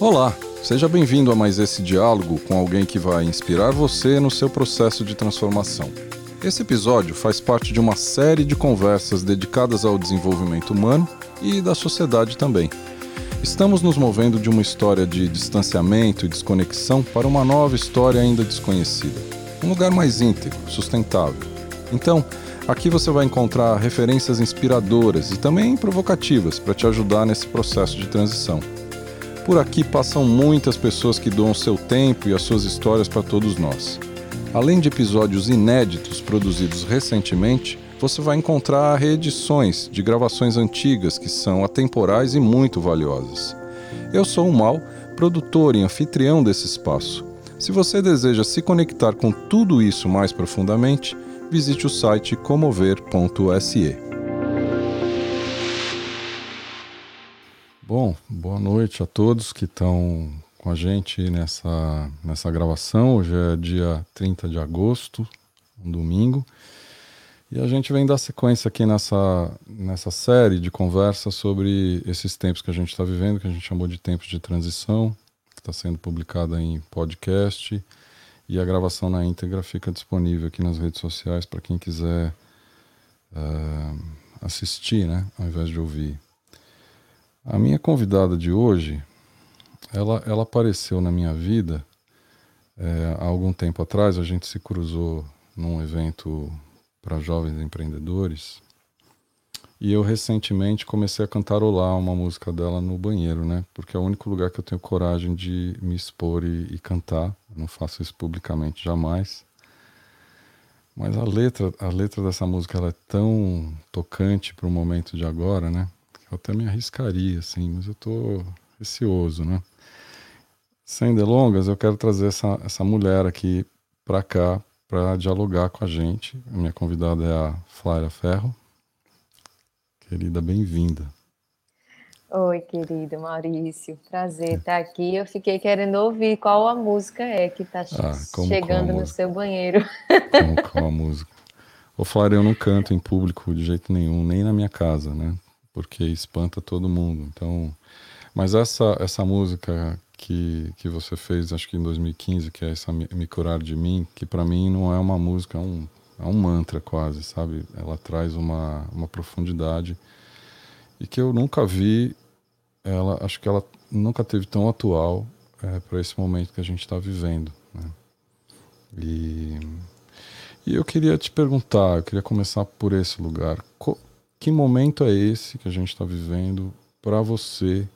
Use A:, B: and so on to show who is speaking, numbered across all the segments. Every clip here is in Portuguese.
A: Olá, seja bem-vindo a mais esse diálogo com alguém que vai inspirar você no seu processo de transformação. Esse episódio faz parte de uma série de conversas dedicadas ao desenvolvimento humano e da sociedade também. Estamos nos movendo de uma história de distanciamento e desconexão para uma nova história ainda desconhecida. Um lugar mais íntegro, sustentável. Então, aqui você vai encontrar referências inspiradoras e também provocativas para te ajudar nesse processo de transição. Por aqui passam muitas pessoas que doam seu tempo e as suas histórias para todos nós. Além de episódios inéditos produzidos recentemente, você vai encontrar reedições de gravações antigas que são atemporais e muito valiosas. Eu sou o Mal, produtor e anfitrião desse espaço. Se você deseja se conectar com tudo isso mais profundamente, visite o site comover.se. Bom, boa noite a todos que estão com a gente nessa, nessa gravação. Hoje é dia 30 de agosto, um domingo. E a gente vem dar sequência aqui nessa, nessa série de conversas sobre esses tempos que a gente está vivendo, que a gente chamou de tempos de transição, que está sendo publicada em podcast. E a gravação na íntegra fica disponível aqui nas redes sociais para quem quiser uh, assistir, né, ao invés de ouvir. A minha convidada de hoje, ela, ela apareceu na minha vida é, há algum tempo atrás. A gente se cruzou num evento para jovens empreendedores. E eu recentemente comecei a cantarolar uma música dela no banheiro, né? Porque é o único lugar que eu tenho coragem de me expor e, e cantar. Eu não faço isso publicamente jamais. Mas a letra, a letra dessa música ela é tão tocante para o momento de agora, né? Eu até me arriscaria, assim, mas eu tô receoso, né? Sem delongas, eu quero trazer essa, essa mulher aqui para cá para dialogar com a gente. A minha convidada é a Flávia Ferro. Querida, bem-vinda.
B: Oi, querido Maurício. Prazer estar aqui. Eu fiquei querendo ouvir qual a música é que está ah, chegando no seu banheiro.
A: Como qual a música? Ô, Flávia, eu não canto em público de jeito nenhum, nem na minha casa, né? Porque espanta todo mundo. Então, mas essa essa música que, que você fez, acho que em 2015, que é essa Me Curar de Mim, que para mim não é uma música, é um, é um mantra quase, sabe? Ela traz uma, uma profundidade e que eu nunca vi, ela, acho que ela nunca teve tão atual é, para esse momento que a gente está vivendo. Né? E, e eu queria te perguntar, eu queria começar por esse lugar. Que momento é esse que a gente está vivendo para você?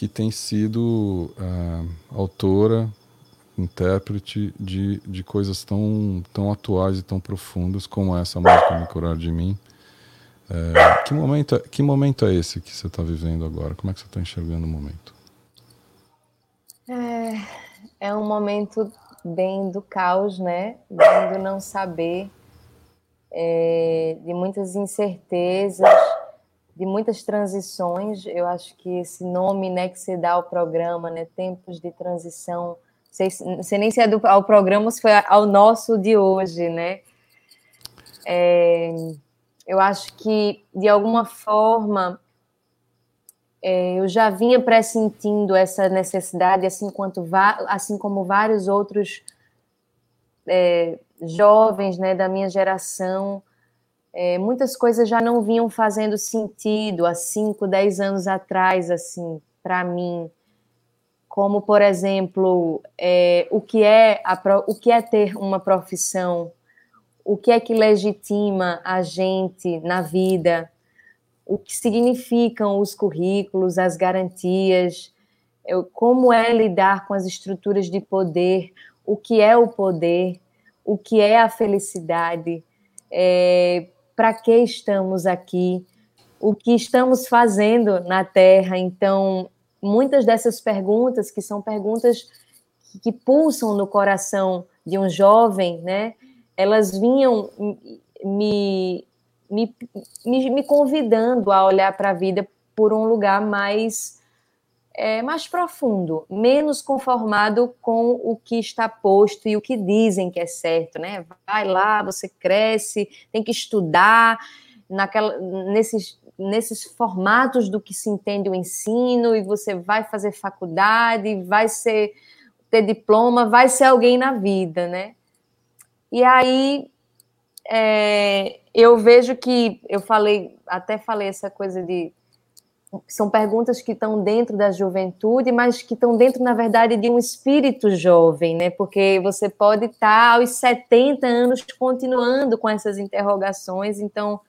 A: que tem sido uh, autora, intérprete de, de coisas tão, tão atuais e tão profundas como essa música Me Curar de Mim. É, que, momento, que momento é esse que você está vivendo agora? Como é que você está enxergando o momento?
B: É, é um momento bem do caos, né? Bem do não saber, é, de muitas incertezas, de muitas transições. Eu acho que esse nome né, que você dá ao programa, né, Tempos de Transição, não sei nem se é do, ao programa se foi ao nosso de hoje, né? É, eu acho que, de alguma forma, é, eu já vinha pressentindo essa necessidade, assim, quanto, assim como vários outros é, jovens né, da minha geração, é, muitas coisas já não vinham fazendo sentido há 5, 10 anos atrás, assim, para mim. Como, por exemplo, é, o, que é a, o que é ter uma profissão, o que é que legitima a gente na vida, o que significam os currículos, as garantias, como é lidar com as estruturas de poder, o que é o poder, o que é a felicidade. É, para que estamos aqui, o que estamos fazendo na Terra. Então, muitas dessas perguntas, que são perguntas que, que pulsam no coração de um jovem, né? Elas vinham me, me, me, me convidando a olhar para a vida por um lugar mais é, mais profundo, menos conformado com o que está posto e o que dizem que é certo, né? Vai lá, você cresce, tem que estudar naquela, nesses nesses formatos do que se entende o ensino, e você vai fazer faculdade, vai ser ter diploma, vai ser alguém na vida, né? E aí é, eu vejo que eu falei, até falei essa coisa de são perguntas que estão dentro da juventude, mas que estão dentro, na verdade, de um espírito jovem, né? Porque você pode estar aos 70 anos continuando com essas interrogações. Então,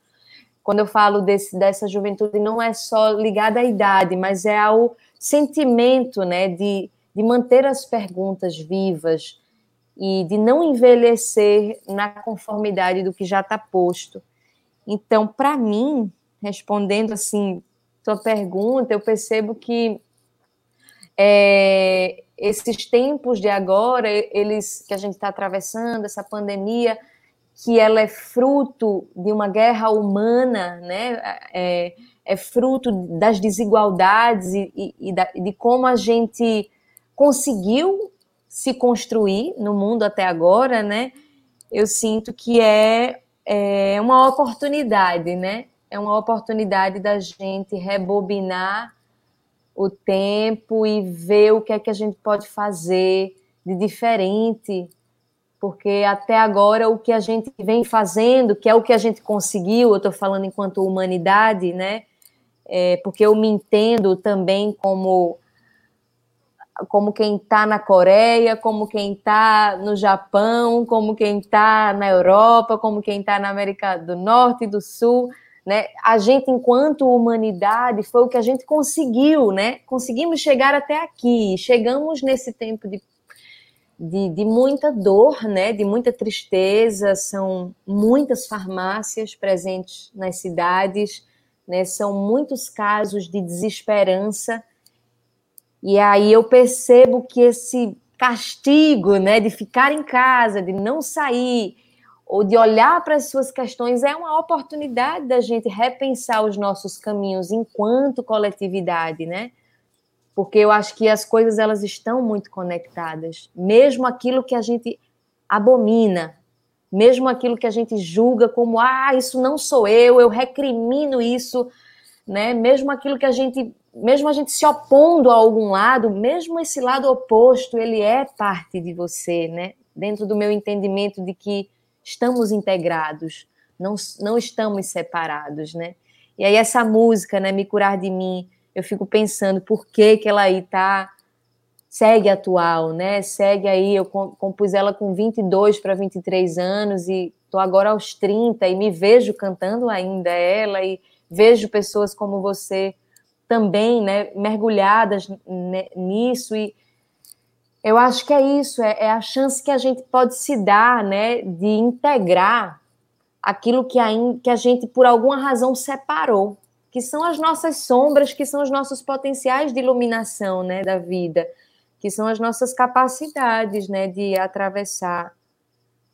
B: quando eu falo desse, dessa juventude, não é só ligada à idade, mas é ao sentimento, né? De, de manter as perguntas vivas e de não envelhecer na conformidade do que já está posto. Então, para mim, respondendo assim sua pergunta, eu percebo que é, esses tempos de agora, eles que a gente está atravessando, essa pandemia, que ela é fruto de uma guerra humana, né? É, é fruto das desigualdades e, e, e da, de como a gente conseguiu se construir no mundo até agora, né? Eu sinto que é, é uma oportunidade, né? É uma oportunidade da gente rebobinar o tempo e ver o que é que a gente pode fazer de diferente, porque até agora o que a gente vem fazendo, que é o que a gente conseguiu, eu estou falando enquanto humanidade, né? É, porque eu me entendo também como como quem está na Coreia, como quem está no Japão, como quem está na Europa, como quem está na América do Norte e do Sul. Né? A gente, enquanto humanidade, foi o que a gente conseguiu, né? Conseguimos chegar até aqui, chegamos nesse tempo de, de, de muita dor, né? De muita tristeza, são muitas farmácias presentes nas cidades, né? São muitos casos de desesperança, e aí eu percebo que esse castigo, né, de ficar em casa, de não sair, ou de olhar para as suas questões, é uma oportunidade da gente repensar os nossos caminhos enquanto coletividade, né? Porque eu acho que as coisas elas estão muito conectadas, mesmo aquilo que a gente abomina, mesmo aquilo que a gente julga como ah, isso não sou eu, eu recrimino isso, né? Mesmo aquilo que a gente, mesmo a gente se opondo a algum lado, mesmo esse lado oposto, ele é parte de você, né? Dentro do meu entendimento de que estamos integrados, não, não estamos separados, né? E aí essa música, né, Me Curar de Mim, eu fico pensando por que que ela aí tá segue atual, né? Segue aí, eu compus ela com 22 para 23 anos e tô agora aos 30 e me vejo cantando ainda ela e vejo pessoas como você também, né, mergulhadas nisso e eu acho que é isso, é, é, a chance que a gente pode se dar, né, de integrar aquilo que a, que a gente, por alguma razão, separou, que são as nossas sombras, que são os nossos potenciais de iluminação, né, da vida, que são as nossas capacidades, né, de atravessar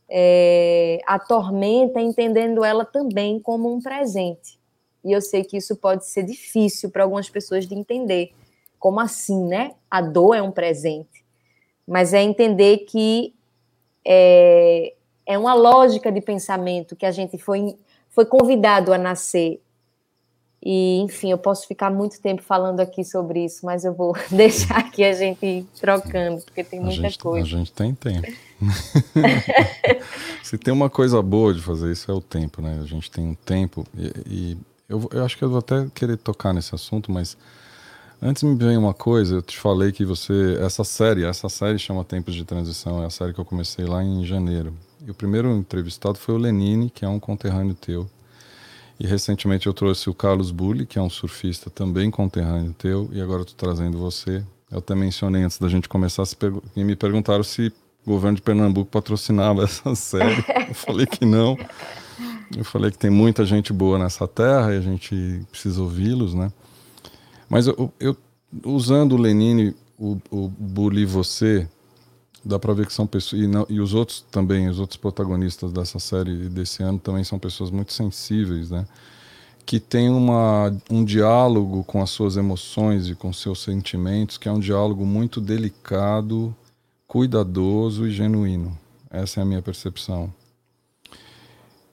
B: é, a tormenta, entendendo ela também como um presente. E eu sei que isso pode ser difícil para algumas pessoas de entender. Como assim, né? A dor é um presente mas é entender que é, é uma lógica de pensamento que a gente foi, foi convidado a nascer. E, enfim, eu posso ficar muito tempo falando aqui sobre isso, mas eu vou deixar aqui a gente trocando, porque tem muita
A: gente,
B: coisa.
A: A gente tem tempo. Se tem uma coisa boa de fazer isso, é o tempo, né? A gente tem um tempo. E, e eu, eu acho que eu vou até querer tocar nesse assunto, mas Antes me veio uma coisa, eu te falei que você. Essa série, essa série chama Tempos de Transição, é a série que eu comecei lá em janeiro. E o primeiro entrevistado foi o Lenine, que é um conterrâneo teu. E recentemente eu trouxe o Carlos Bulli, que é um surfista também conterrâneo teu, e agora estou trazendo você. Eu até mencionei antes da gente começar, e me perguntaram se o governo de Pernambuco patrocinava essa série. Eu falei que não. Eu falei que tem muita gente boa nessa terra e a gente precisa ouvi-los, né? Mas eu, eu usando o Lenine, o, o Bully você, dá para ver que são pessoas e, não, e, os outros também, os outros protagonistas dessa série desse ano também são pessoas muito sensíveis, né? Que tem uma, um diálogo com as suas emoções e com seus sentimentos, que é um diálogo muito delicado, cuidadoso e genuíno. Essa é a minha percepção.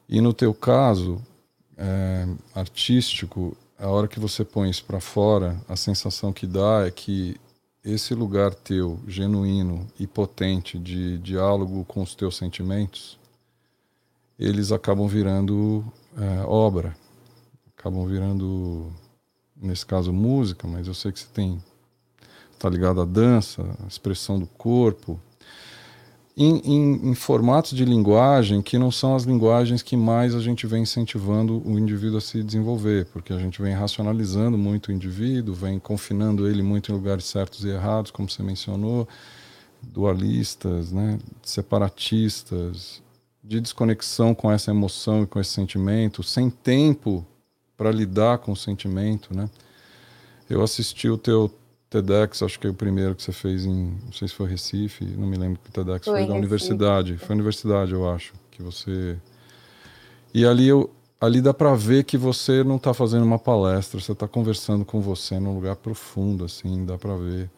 A: E no teu caso é, artístico, a hora que você põe isso para fora, a sensação que dá é que esse lugar teu, genuíno e potente de diálogo com os teus sentimentos, eles acabam virando é, obra, acabam virando, nesse caso, música, mas eu sei que você tem, está ligado à dança, à expressão do corpo, em, em, em, formatos de linguagem que não são as linguagens que mais a gente vem incentivando o indivíduo a se desenvolver, porque a gente vem racionalizando muito o indivíduo, vem confinando ele muito em lugares certos e errados, como você mencionou, dualistas, né, separatistas, de desconexão com essa emoção e com esse sentimento, sem tempo para lidar com o sentimento, né? Eu assisti o teu TEDx, acho que é o primeiro que você fez em, não sei se foi Recife, não me lembro que TEDx foi, foi da universidade, foi universidade, eu acho, que você E ali eu ali dá para ver que você não está fazendo uma palestra, você está conversando com você num lugar profundo assim, dá para ver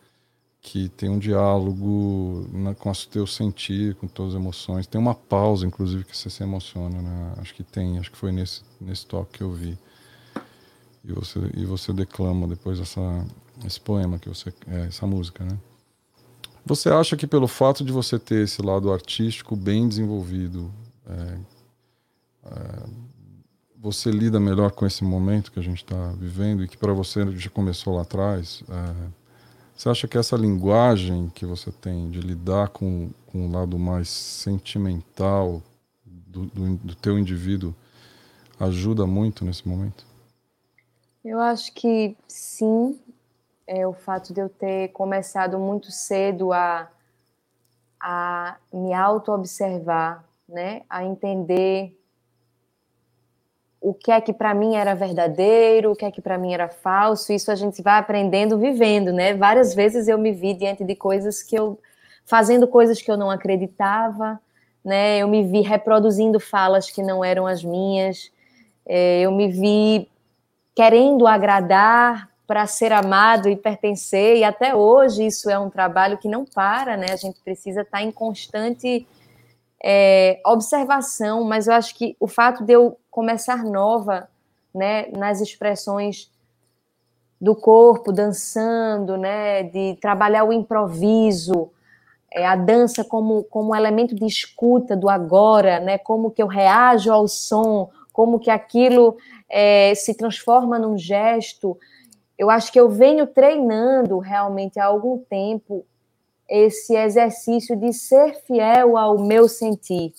A: que tem um diálogo na, com o teu sentir, com todas as emoções. Tem uma pausa, inclusive, que você se emociona, né? Acho que tem, acho que foi nesse nesse toque que eu vi. E você e você declama depois essa esse poema que você, é, essa música, né? Você acha que pelo fato de você ter esse lado artístico bem desenvolvido, é, é, você lida melhor com esse momento que a gente está vivendo e que para você já começou lá atrás? É, você acha que essa linguagem que você tem de lidar com, com o lado mais sentimental do, do, do teu indivíduo ajuda muito nesse momento?
B: Eu acho que sim, é o fato de eu ter começado muito cedo a, a me auto-observar, né? a entender o que é que para mim era verdadeiro, o que é que para mim era falso. Isso a gente vai aprendendo vivendo, né? Várias vezes eu me vi diante de coisas que eu fazendo coisas que eu não acreditava, né? Eu me vi reproduzindo falas que não eram as minhas. É, eu me vi querendo agradar para ser amado e pertencer, e até hoje isso é um trabalho que não para, né? A gente precisa estar tá em constante é, observação, mas eu acho que o fato de eu começar nova, né, nas expressões do corpo, dançando, né, de trabalhar o improviso, é, a dança como, como elemento de escuta do agora, né, como que eu reajo ao som, como que aquilo é, se transforma num gesto, eu acho que eu venho treinando realmente há algum tempo esse exercício de ser fiel ao meu sentir.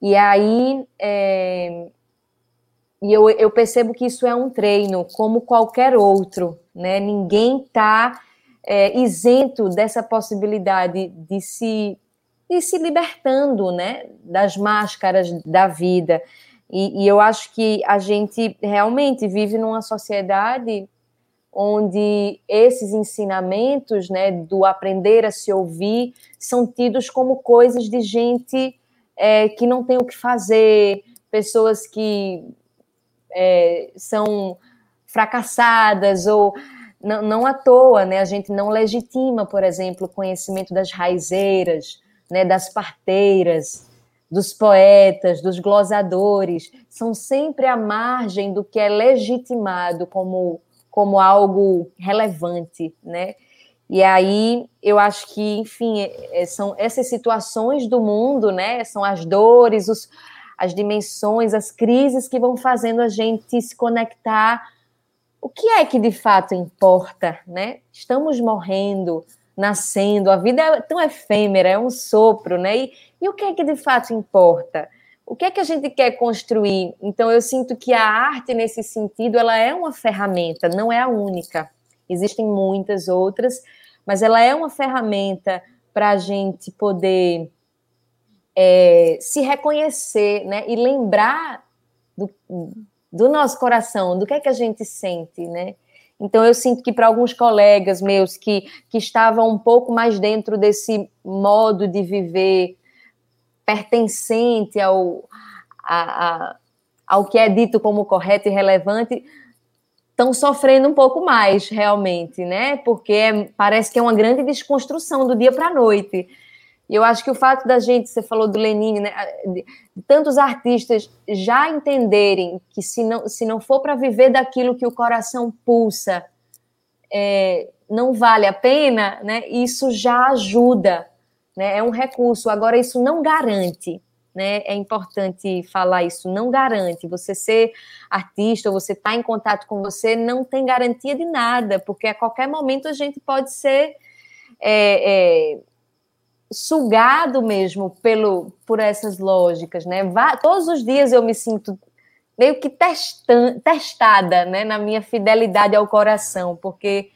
B: E aí, é, e eu, eu percebo que isso é um treino, como qualquer outro, né? Ninguém está é, isento dessa possibilidade de se, de se libertando, né? Das máscaras da vida. E, e eu acho que a gente realmente vive numa sociedade onde esses ensinamentos, né, do aprender a se ouvir, são tidos como coisas de gente é, que não tem o que fazer, pessoas que é, são fracassadas ou não, não à toa, né? A gente não legitima, por exemplo, o conhecimento das raizeiras, né, das parteiras, dos poetas, dos glosadores, são sempre à margem do que é legitimado como como algo relevante, né? E aí eu acho que, enfim, é, é, são essas situações do mundo, né? São as dores, os, as dimensões, as crises que vão fazendo a gente se conectar. O que é que de fato importa, né? Estamos morrendo, nascendo, a vida é tão efêmera, é um sopro, né? E, e o que é que de fato importa? O que é que a gente quer construir? Então eu sinto que a arte nesse sentido ela é uma ferramenta, não é a única. Existem muitas outras, mas ela é uma ferramenta para a gente poder é, se reconhecer, né, e lembrar do, do nosso coração, do que é que a gente sente, né? Então eu sinto que para alguns colegas meus que, que estavam um pouco mais dentro desse modo de viver pertencente ao, a, a, ao que é dito como correto e relevante, estão sofrendo um pouco mais, realmente, né? Porque é, parece que é uma grande desconstrução do dia para a noite. E eu acho que o fato da gente, você falou do Lenine, né, de tantos artistas já entenderem que se não, se não for para viver daquilo que o coração pulsa, é, não vale a pena, né, isso já ajuda, né, é um recurso. Agora, isso não garante né? É importante falar isso. Não garante. Você ser artista, ou você estar tá em contato com você, não tem garantia de nada, porque a qualquer momento a gente pode ser é, é, sugado mesmo pelo, por essas lógicas, né? todos os dias eu me sinto meio que testada, né, na minha fidelidade ao coração, porque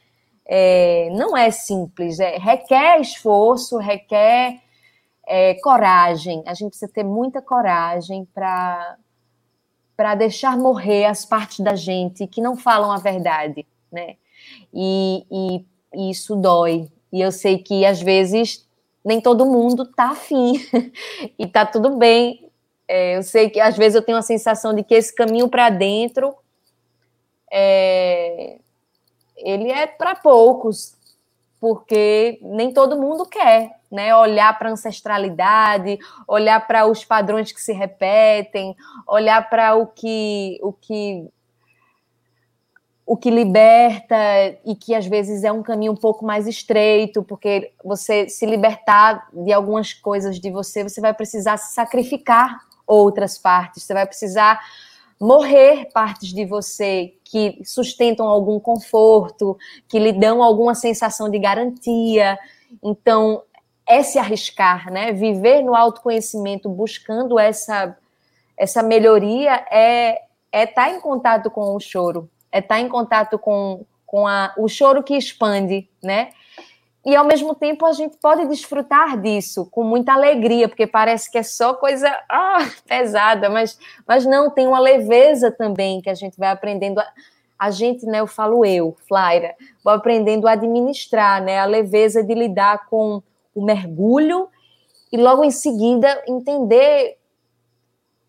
B: é, não é simples, é, requer esforço, requer é, coragem. A gente precisa ter muita coragem para para deixar morrer as partes da gente que não falam a verdade, né? E, e, e isso dói. E eu sei que às vezes nem todo mundo tá afim e tá tudo bem. É, eu sei que às vezes eu tenho a sensação de que esse caminho para dentro é, ele é para poucos, porque nem todo mundo quer, né? Olhar para a ancestralidade, olhar para os padrões que se repetem, olhar para o que o que o que liberta e que às vezes é um caminho um pouco mais estreito, porque você se libertar de algumas coisas de você, você vai precisar sacrificar outras partes, você vai precisar morrer partes de você que sustentam algum conforto, que lhe dão alguma sensação de garantia. Então, é se arriscar, né? Viver no autoconhecimento, buscando essa essa melhoria é é estar tá em contato com o choro, é estar tá em contato com, com a, o choro que expande, né? E ao mesmo tempo a gente pode desfrutar disso com muita alegria, porque parece que é só coisa ah, pesada, mas, mas não, tem uma leveza também que a gente vai aprendendo. A, a gente, né, eu falo eu, Flaira, vou aprendendo a administrar, né, a leveza de lidar com o mergulho e logo em seguida entender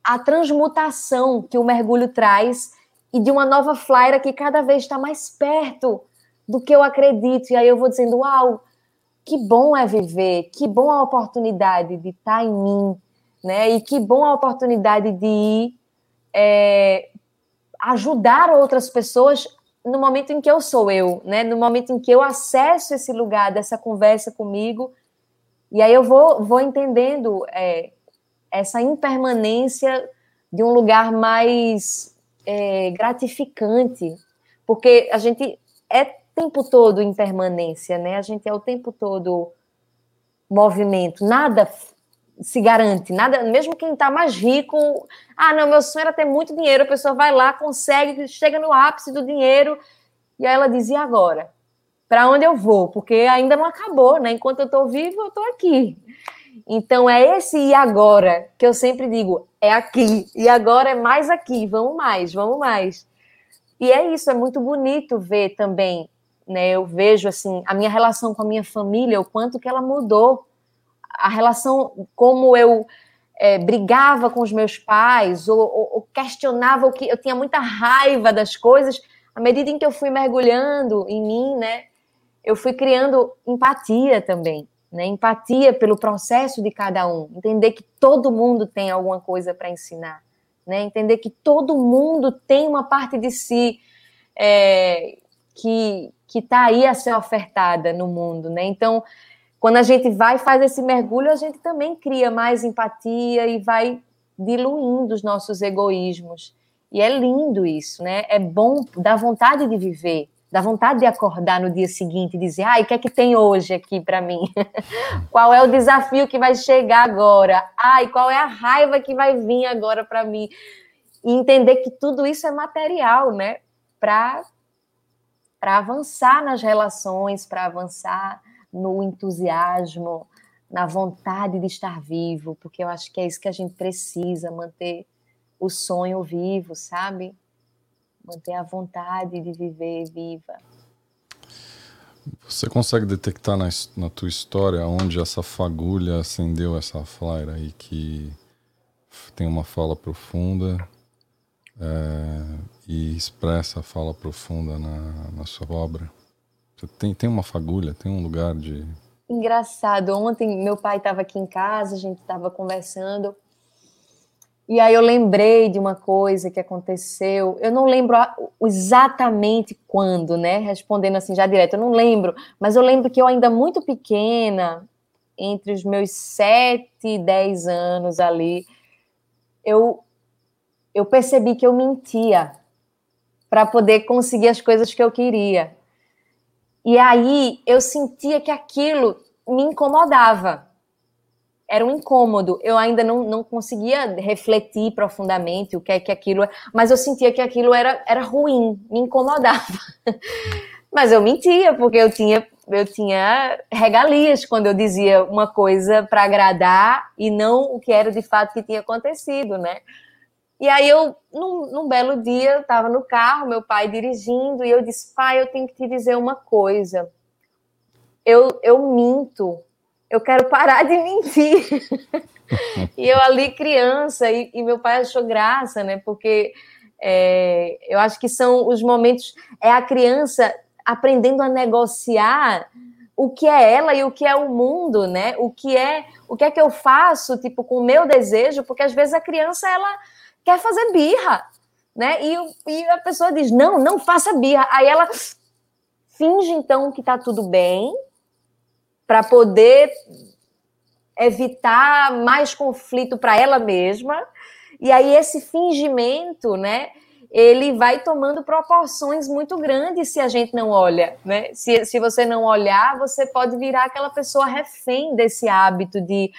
B: a transmutação que o mergulho traz e de uma nova Flaira que cada vez está mais perto do que eu acredito. E aí eu vou dizendo, uau, que bom é viver, que bom a oportunidade de estar tá em mim, né? E que bom a oportunidade de ir é, ajudar outras pessoas no momento em que eu sou eu, né? No momento em que eu acesso esse lugar dessa conversa comigo, e aí eu vou, vou entendendo é, essa impermanência de um lugar mais é, gratificante, porque a gente é tempo todo em permanência, né? A gente é o tempo todo movimento, nada se garante, nada, mesmo quem está mais rico, ah, não, meu sonho era ter muito dinheiro, a pessoa vai lá, consegue, chega no ápice do dinheiro, e aí ela dizia agora, para onde eu vou? Porque ainda não acabou, né? Enquanto eu estou vivo, eu estou aqui. Então é esse e agora que eu sempre digo, é aqui, e agora é mais aqui, vamos mais, vamos mais. E é isso, é muito bonito ver também né? Eu vejo assim a minha relação com a minha família, o quanto que ela mudou, a relação como eu é, brigava com os meus pais ou, ou, ou, questionava o que eu tinha muita raiva das coisas. À medida em que eu fui mergulhando em mim, né? Eu fui criando empatia também, né? Empatia pelo processo de cada um, entender que todo mundo tem alguma coisa para ensinar, né? Entender que todo mundo tem uma parte de si é, que, que está aí a ser ofertada no mundo, né? Então, quando a gente vai faz esse mergulho, a gente também cria mais empatia e vai diluindo os nossos egoísmos. E é lindo isso, né? É bom, dá vontade de viver, dá vontade de acordar no dia seguinte e dizer: ai, o que é que tem hoje aqui para mim? qual é o desafio que vai chegar agora? Ai, qual é a raiva que vai vir agora para mim? E entender que tudo isso é material, né? Para para avançar nas relações, para avançar no entusiasmo, na vontade de estar vivo, porque eu acho que é isso que a gente precisa, manter o sonho vivo, sabe? Manter a vontade de viver viva.
A: Você consegue detectar na, na tua história onde essa fagulha acendeu essa flaira aí que tem uma fala profunda, é, e expressa a fala profunda na, na sua obra? Você tem, tem uma fagulha, tem um lugar de
B: engraçado. Ontem meu pai estava aqui em casa, a gente estava conversando. E aí eu lembrei de uma coisa que aconteceu. Eu não lembro exatamente quando, né? Respondendo assim já direto, eu não lembro. Mas eu lembro que eu ainda muito pequena, entre os meus sete e dez anos ali, eu eu percebi que eu mentia para poder conseguir as coisas que eu queria. E aí eu sentia que aquilo me incomodava. Era um incômodo. Eu ainda não, não conseguia refletir profundamente o que é que aquilo é, mas eu sentia que aquilo era, era ruim, me incomodava. mas eu mentia, porque eu tinha, eu tinha regalias quando eu dizia uma coisa para agradar e não o que era de fato que tinha acontecido, né? E aí eu, num, num belo dia, eu estava no carro, meu pai dirigindo, e eu disse, pai, eu tenho que te dizer uma coisa. Eu, eu minto, eu quero parar de mentir. e eu ali criança, e, e, meu pai achou graça, né? Porque é, eu acho que são os momentos, é a criança aprendendo a negociar o que é ela e o que é o mundo, né? O que é, o que é que eu faço, tipo, com o meu desejo, porque às vezes a criança ela quer fazer birra, né? E, e a pessoa diz: não, não faça birra. Aí ela finge então que tá tudo bem para poder evitar mais conflito para ela mesma. E aí esse fingimento, né? Ele vai tomando proporções muito grandes se a gente não olha, né? Se, se você não olhar, você pode virar aquela pessoa refém desse hábito de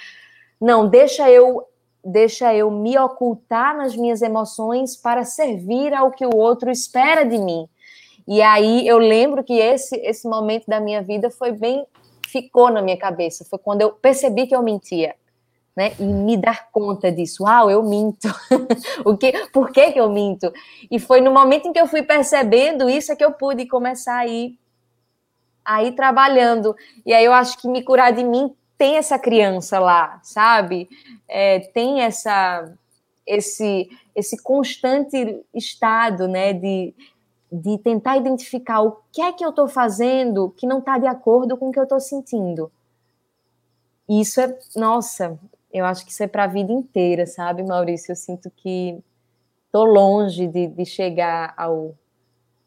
B: não, deixa eu deixa eu me ocultar nas minhas emoções para servir ao que o outro espera de mim. E aí eu lembro que esse esse momento da minha vida foi bem ficou na minha cabeça, foi quando eu percebi que eu mentia. Né, e me dar conta disso. Uau, eu minto. o que, por que, que eu minto? E foi no momento em que eu fui percebendo isso é que eu pude começar a ir, a ir trabalhando. E aí eu acho que me curar de mim tem essa criança lá, sabe? É, tem essa esse esse constante estado, né, de, de tentar identificar o que é que eu estou fazendo que não está de acordo com o que eu estou sentindo. Isso é, nossa, eu acho que isso é para a vida inteira, sabe, Maurício? Eu sinto que estou longe de, de chegar ao,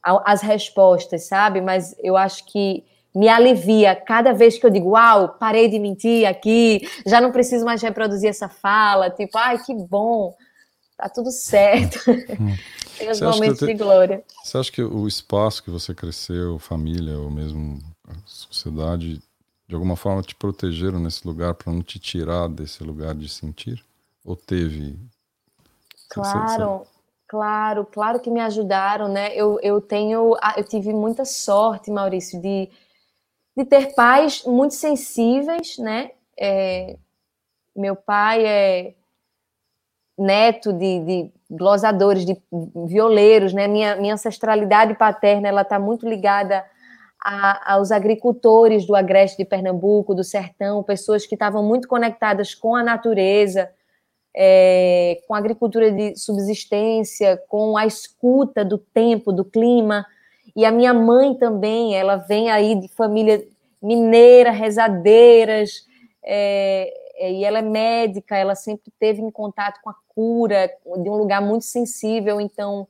B: ao, às respostas, sabe? Mas eu acho que me alivia cada vez que eu digo, uau, parei de mentir aqui, já não preciso mais reproduzir essa fala, tipo, ai, que bom, tá tudo certo. Hum. Tem os momentos de glória.
A: Você acha que o espaço que você cresceu, família, ou mesmo a sociedade, de alguma forma te protegeram nesse lugar para não te tirar desse lugar de sentir? Ou teve?
B: Claro, claro, claro que me ajudaram, né? Eu, eu tenho, eu tive muita sorte, Maurício, de de ter pais muito sensíveis, né? É, meu pai é neto de, de glosadores, de violeiros, né? Minha, minha ancestralidade paterna ela está muito ligada a, aos agricultores do agreste de Pernambuco, do sertão, pessoas que estavam muito conectadas com a natureza, é, com a agricultura de subsistência, com a escuta do tempo, do clima. E a minha mãe também, ela vem aí de família mineira, rezadeiras, é, é, e ela é médica, ela sempre teve em contato com a cura, de um lugar muito sensível, então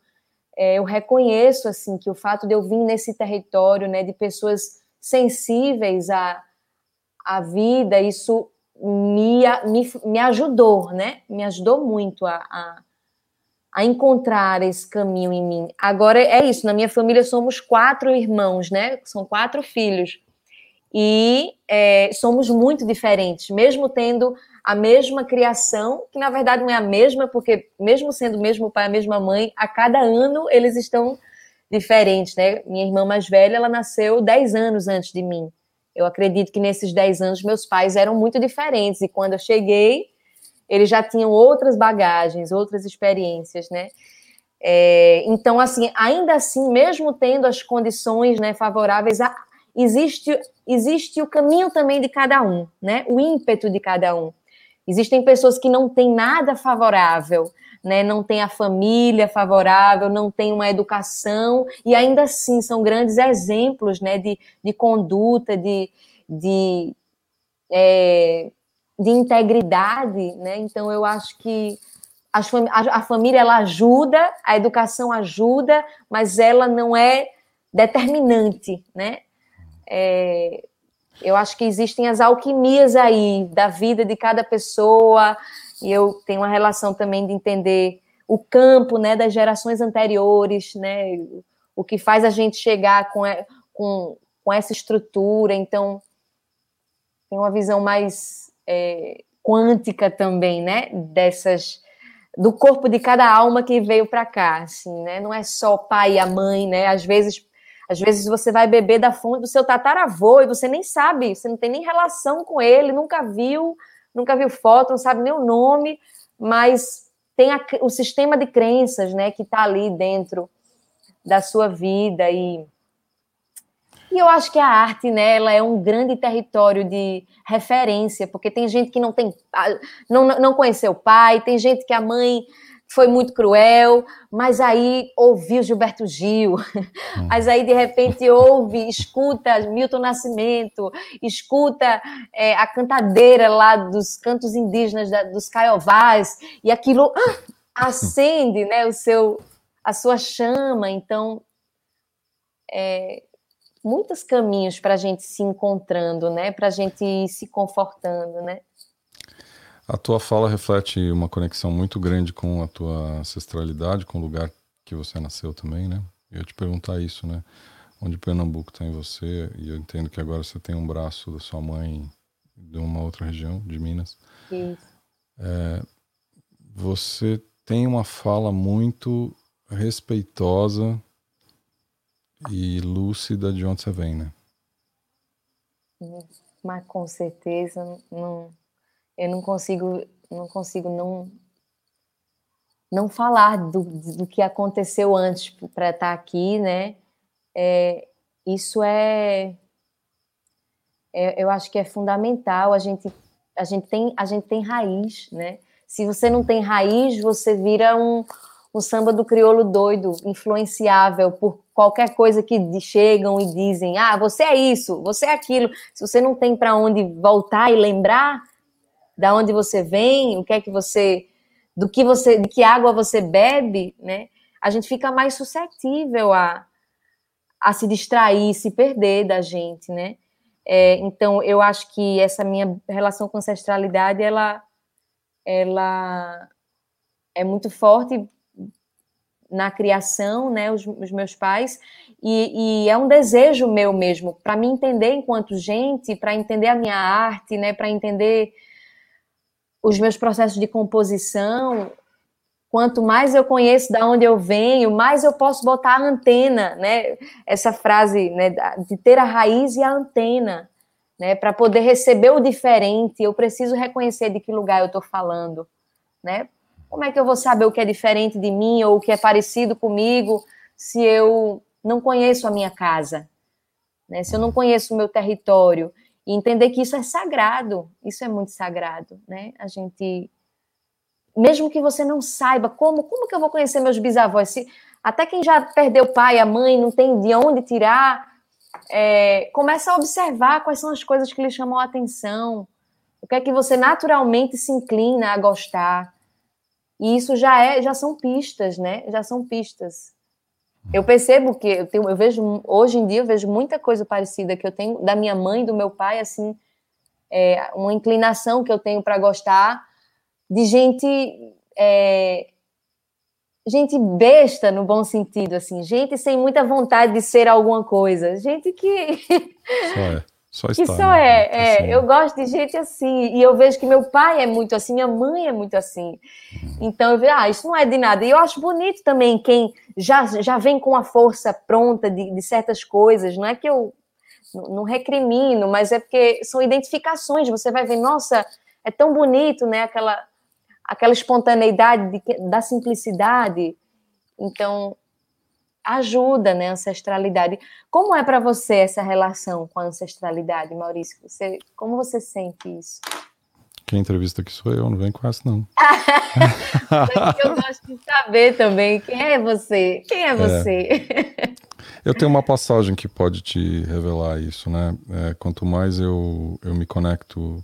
B: é, eu reconheço assim que o fato de eu vir nesse território, né, de pessoas sensíveis à, à vida, isso me, me, me ajudou, né, me ajudou muito a, a a encontrar esse caminho em mim. Agora é isso, na minha família somos quatro irmãos, né? São quatro filhos. E é, somos muito diferentes, mesmo tendo a mesma criação, que na verdade não é a mesma, porque mesmo sendo o mesmo pai, a mesma mãe, a cada ano eles estão diferentes, né? Minha irmã mais velha, ela nasceu 10 anos antes de mim. Eu acredito que nesses 10 anos meus pais eram muito diferentes, e quando eu cheguei, eles já tinham outras bagagens, outras experiências, né? É, então, assim, ainda assim, mesmo tendo as condições né, favoráveis, existe, existe o caminho também de cada um, né? O ímpeto de cada um. Existem pessoas que não têm nada favorável, né? Não tem a família favorável, não tem uma educação e ainda assim são grandes exemplos, né? De, de conduta, de, de é, de integridade, né? Então eu acho que a, a família ela ajuda, a educação ajuda, mas ela não é determinante, né? É, eu acho que existem as alquimias aí da vida de cada pessoa, e eu tenho uma relação também de entender o campo, né, das gerações anteriores, né, o que faz a gente chegar com, com, com essa estrutura, então tem uma visão mais é, quântica também, né, dessas do corpo de cada alma que veio para cá, assim, né? Não é só o pai e a mãe, né? Às vezes, às vezes você vai beber da fonte do seu tataravô e você nem sabe, você não tem nem relação com ele, nunca viu, nunca viu foto, não sabe nem o nome, mas tem a, o sistema de crenças, né, que está ali dentro da sua vida e e eu acho que a arte, né, ela é um grande território de referência, porque tem gente que não tem, não, não conheceu o pai, tem gente que a mãe foi muito cruel, mas aí ouviu Gilberto Gil, hum. mas aí de repente ouve, escuta Milton Nascimento, escuta é, a cantadeira lá dos cantos indígenas da, dos caiovás, e aquilo ah, acende né, o seu, a sua chama, então é, muitos caminhos para a gente se encontrando, né? Para a gente ir se confortando, né?
A: A tua fala reflete uma conexão muito grande com a tua ancestralidade, com o lugar que você nasceu também, né? Eu ia te perguntar isso, né? Onde Pernambuco está em você, e eu entendo que agora você tem um braço da sua mãe de uma outra região, de Minas.
B: Isso.
A: É, você tem uma fala muito respeitosa e lúcida de onde você vem, né?
B: Mas com certeza não, eu não consigo, não consigo não não falar do, do que aconteceu antes para estar aqui, né? É, isso é, é, eu acho que é fundamental. A gente a gente tem a gente tem raiz, né? Se você não tem raiz, você vira um um samba do crioulo doido, influenciável por qualquer coisa que chegam e dizem: ah, você é isso, você é aquilo. Se você não tem para onde voltar e lembrar da onde você vem, o que é que você, do que você, de que água você bebe, né? A gente fica mais suscetível a, a se distrair, se perder da gente, né? É, então, eu acho que essa minha relação com ancestralidade, ela, ela é muito forte na criação, né, os, os meus pais, e, e, é um desejo meu mesmo, para me entender enquanto gente, para entender a minha arte, né, para entender os meus processos de composição. Quanto mais eu conheço de onde eu venho, mais eu posso botar a antena, né? Essa frase, né, de ter a raiz e a antena, né, para poder receber o diferente, eu preciso reconhecer de que lugar eu estou falando, né? Como é que eu vou saber o que é diferente de mim ou o que é parecido comigo se eu não conheço a minha casa? Né? Se eu não conheço o meu território? E entender que isso é sagrado, isso é muito sagrado, né? A gente, mesmo que você não saiba como, como que eu vou conhecer meus bisavós? Se, até quem já perdeu o pai, a mãe, não tem de onde tirar, é, começa a observar quais são as coisas que lhe chamam a atenção, o que é que você naturalmente se inclina a gostar. E isso já é, já são pistas, né? Já são pistas. Eu percebo que eu, tenho, eu vejo hoje em dia eu vejo muita coisa parecida que eu tenho da minha mãe, do meu pai, assim, é, uma inclinação que eu tenho para gostar de gente é, gente besta no bom sentido, assim, gente sem muita vontade de ser alguma coisa, gente que
A: Só é.
B: Está, só né? é, é assim. eu gosto de gente assim, e eu vejo que meu pai é muito assim, minha mãe é muito assim. Uhum. Então eu vejo, ah, isso não é de nada. E eu acho bonito também quem já, já vem com a força pronta de, de certas coisas. Não é que eu não recrimino, mas é porque são identificações. Você vai ver, nossa, é tão bonito, né? Aquela, aquela espontaneidade de, da simplicidade. Então, ajuda, né, ancestralidade. Como é para você essa relação com a ancestralidade, Maurício? Você, como você sente isso?
A: Quem entrevista aqui sou eu, não vem com essa, não.
B: eu gosto de saber também quem é você. Quem é você?
A: Eu tenho uma passagem que pode te revelar isso, né? É, quanto mais eu, eu me conecto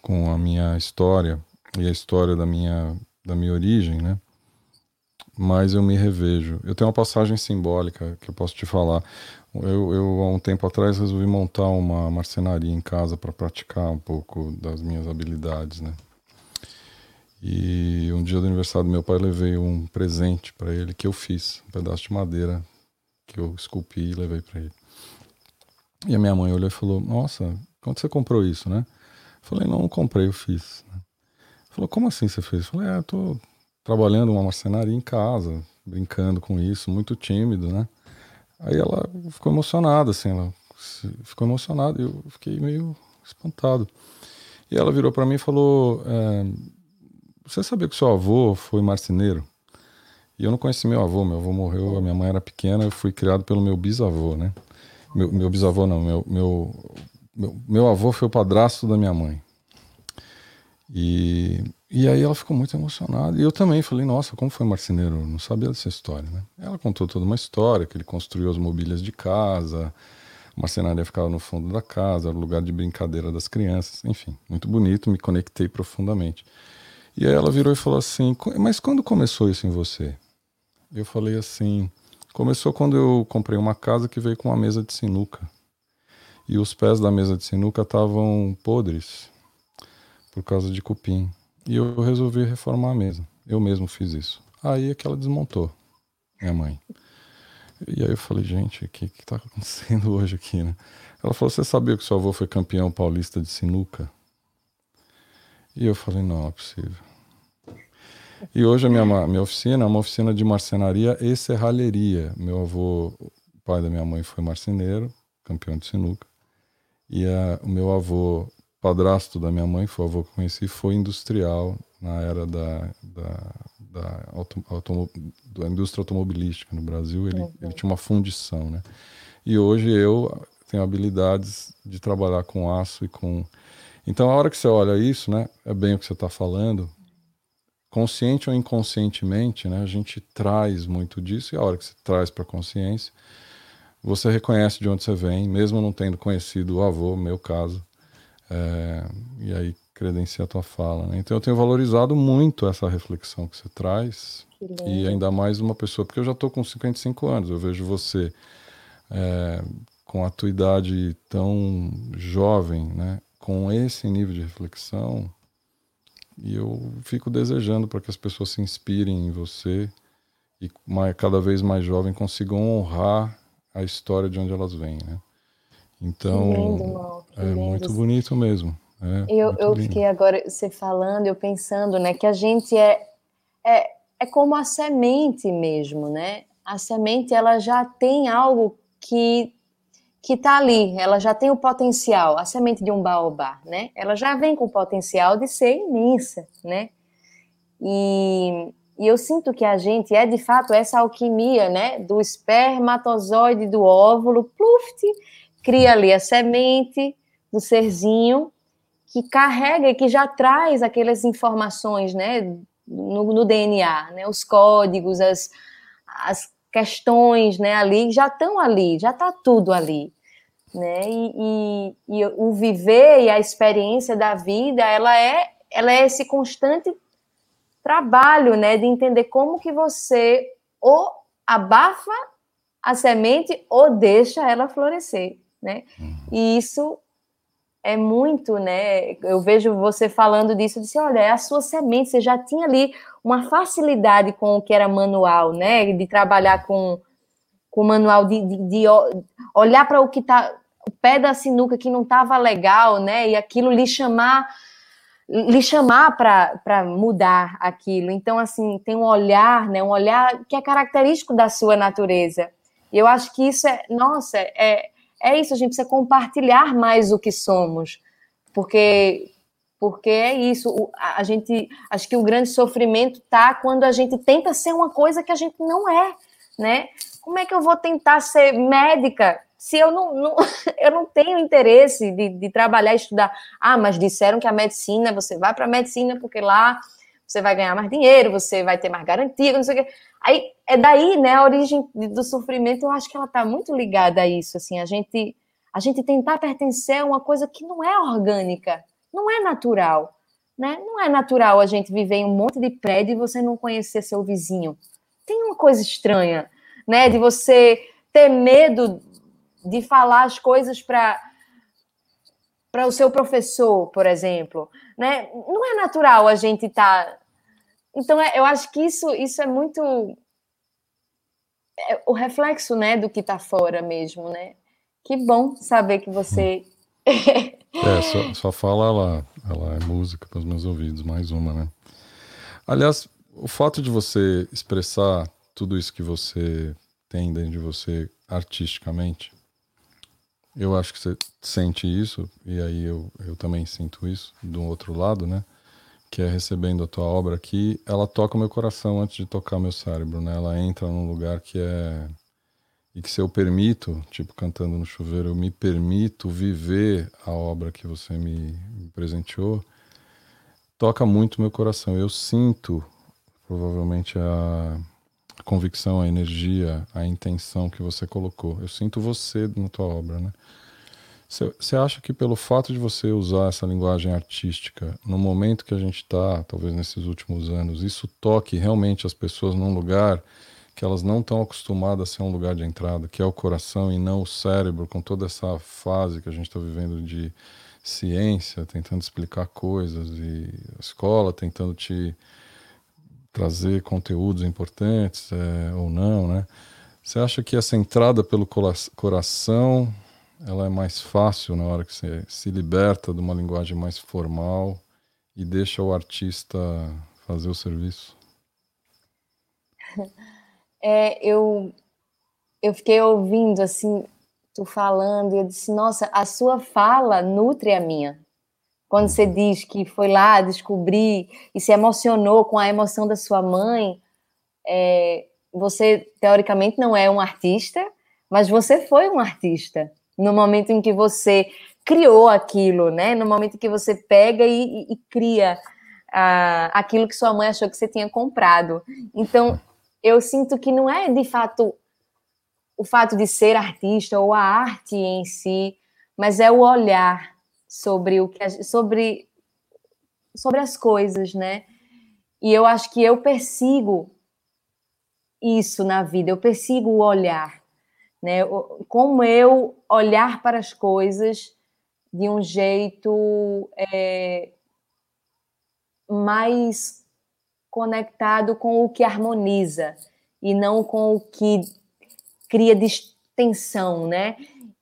A: com a minha história e a história da minha, da minha origem, né? Mais eu me revejo. Eu tenho uma passagem simbólica que eu posso te falar. Eu, eu há um tempo atrás, resolvi montar uma marcenaria em casa para praticar um pouco das minhas habilidades, né? E um dia do aniversário do meu pai, levei um presente para ele que eu fiz, um pedaço de madeira que eu esculpi e levei para ele. E a minha mãe olhou e falou: Nossa, quando você comprou isso, né? Eu falei: Não, não comprei, eu fiz. Falou: Como assim você fez? Eu falei: eu tô trabalhando uma marcenaria em casa, brincando com isso, muito tímido, né? Aí ela ficou emocionada, assim, ela ficou emocionada e eu fiquei meio espantado. E ela virou para mim e falou: é, você sabia que seu avô foi marceneiro? E eu não conheci meu avô, meu avô morreu, a minha mãe era pequena, eu fui criado pelo meu bisavô, né? Meu, meu bisavô não, meu, meu, meu, meu avô foi o padrasto da minha mãe. E, e aí ela ficou muito emocionada. E eu também falei, nossa, como foi marceneiro? Eu não sabia dessa história, né? Ela contou toda uma história, que ele construiu as mobílias de casa, a marcenaria ficava no fundo da casa, era o lugar de brincadeira das crianças, enfim, muito bonito, me conectei profundamente. E aí ela virou e falou assim: Mas quando começou isso em você? Eu falei assim: Começou quando eu comprei uma casa que veio com uma mesa de sinuca. E os pés da mesa de sinuca estavam podres por causa de cupim. E eu resolvi reformar a mesa. Eu mesmo fiz isso. Aí é que ela desmontou, minha mãe. E aí eu falei, gente, o que está acontecendo hoje aqui, né? Ela falou, você sabia que seu avô foi campeão paulista de sinuca? E eu falei, não, é possível. E hoje a minha, minha oficina é uma oficina de marcenaria e serralheria. Meu avô, pai da minha mãe, foi marceneiro, campeão de sinuca. E a, o meu avô, padrasto da minha mãe, foi o avô que eu conheci, foi industrial na era da, da, da, auto, automo, da indústria automobilística no Brasil. Ele, uhum. ele tinha uma fundição, né? E hoje eu tenho habilidades de trabalhar com aço e com então, a hora que você olha isso, né, é bem o que você está falando, consciente ou inconscientemente, né, a gente traz muito disso, e a hora que você traz para a consciência, você reconhece de onde você vem, mesmo não tendo conhecido o avô, meu caso, é, e aí credencia a tua fala. Né? Então, eu tenho valorizado muito essa reflexão que você traz, e ainda mais uma pessoa, porque eu já estou com 55 anos, eu vejo você é, com a tua idade tão jovem, né? com esse nível de reflexão, e eu fico desejando para que as pessoas se inspirem em você e mais, cada vez mais jovem consigam honrar a história de onde elas vêm, né? Então, lindo, é lindo. muito bonito mesmo. É,
B: eu eu fiquei agora, você falando, eu pensando, né, que a gente é, é, é como a semente mesmo, né? A semente, ela já tem algo que que está ali, ela já tem o potencial, a semente de um baobá, né? Ela já vem com o potencial de ser imensa, né? E, e eu sinto que a gente é de fato essa alquimia, né? Do espermatozoide do óvulo, pluft, cria ali a semente do serzinho que carrega e que já traz aquelas informações, né? No, no DNA, né? Os códigos, as, as questões, né, ali já estão ali, já está tudo ali, né? E, e, e, o viver e a experiência da vida, ela é, ela é esse constante trabalho, né, de entender como que você ou abafa a semente ou deixa ela florescer, né? Uhum. E isso é muito, né? Eu vejo você falando disso, disse, olha, é a sua semente, você já tinha ali uma facilidade com o que era manual, né? De trabalhar com com manual de, de, de olhar para o que está o pé da sinuca que não estava legal, né? E aquilo lhe chamar lhe chamar para mudar aquilo. Então, assim, tem um olhar, né? Um olhar que é característico da sua natureza. E eu acho que isso é, nossa, é, é isso, a gente precisa compartilhar mais o que somos, porque porque é isso, a gente, acho que o grande sofrimento tá quando a gente tenta ser uma coisa que a gente não é, né? Como é que eu vou tentar ser médica se eu não, não eu não tenho interesse de, de trabalhar e estudar? Ah, mas disseram que a medicina, você vai para a medicina porque lá você vai ganhar mais dinheiro, você vai ter mais garantia, não sei o quê. Aí é daí, né, a origem do sofrimento, eu acho que ela está muito ligada a isso, assim, a gente a gente tentar pertencer a uma coisa que não é orgânica, não é natural, né? Não é natural a gente viver em um monte de prédio e você não conhecer seu vizinho. Tem uma coisa estranha, né, de você ter medo de falar as coisas para para o seu professor, por exemplo, né? Não é natural a gente estar tá então, é, eu acho que isso, isso é muito é o reflexo, né, do que está fora mesmo, né? Que bom saber que você.
A: é, só, só fala ela, ela é música para os meus ouvidos, mais uma, né? Aliás, o fato de você expressar tudo isso que você tem dentro de você artisticamente, eu acho que você sente isso, e aí eu, eu também sinto isso do outro lado, né? Que é recebendo a tua obra aqui, ela toca o meu coração antes de tocar meu cérebro, né? Ela entra num lugar que é e que se eu permito, tipo cantando no chuveiro, eu me permito viver a obra que você me, me presenteou, toca muito meu coração. Eu sinto provavelmente a, a convicção, a energia, a intenção que você colocou. Eu sinto você na tua obra, né? Você acha que pelo fato de você usar essa linguagem artística no momento que a gente está, talvez nesses últimos anos, isso toque realmente as pessoas num lugar que elas não estão acostumadas a ser um lugar de entrada, que é o coração e não o cérebro, com toda essa fase que a gente está vivendo de ciência, tentando explicar coisas, e escola tentando te trazer conteúdos importantes é, ou não, né? Você acha que essa entrada pelo coração ela é mais fácil na hora que você se liberta de uma linguagem mais formal e deixa o artista fazer o serviço?
B: É, eu, eu fiquei ouvindo assim, tu falando, e eu disse, nossa, a sua fala nutre a minha. Quando você uhum. diz que foi lá descobrir e se emocionou com a emoção da sua mãe, é, você teoricamente não é um artista, mas você foi um artista no momento em que você criou aquilo, né? No momento em que você pega e, e, e cria uh, aquilo que sua mãe achou que você tinha comprado. Então, eu sinto que não é de fato o fato de ser artista ou a arte em si, mas é o olhar sobre o que sobre sobre as coisas, né? E eu acho que eu persigo isso na vida, eu persigo o olhar né? Como eu olhar para as coisas de um jeito é, mais conectado com o que harmoniza e não com o que cria distensão, né?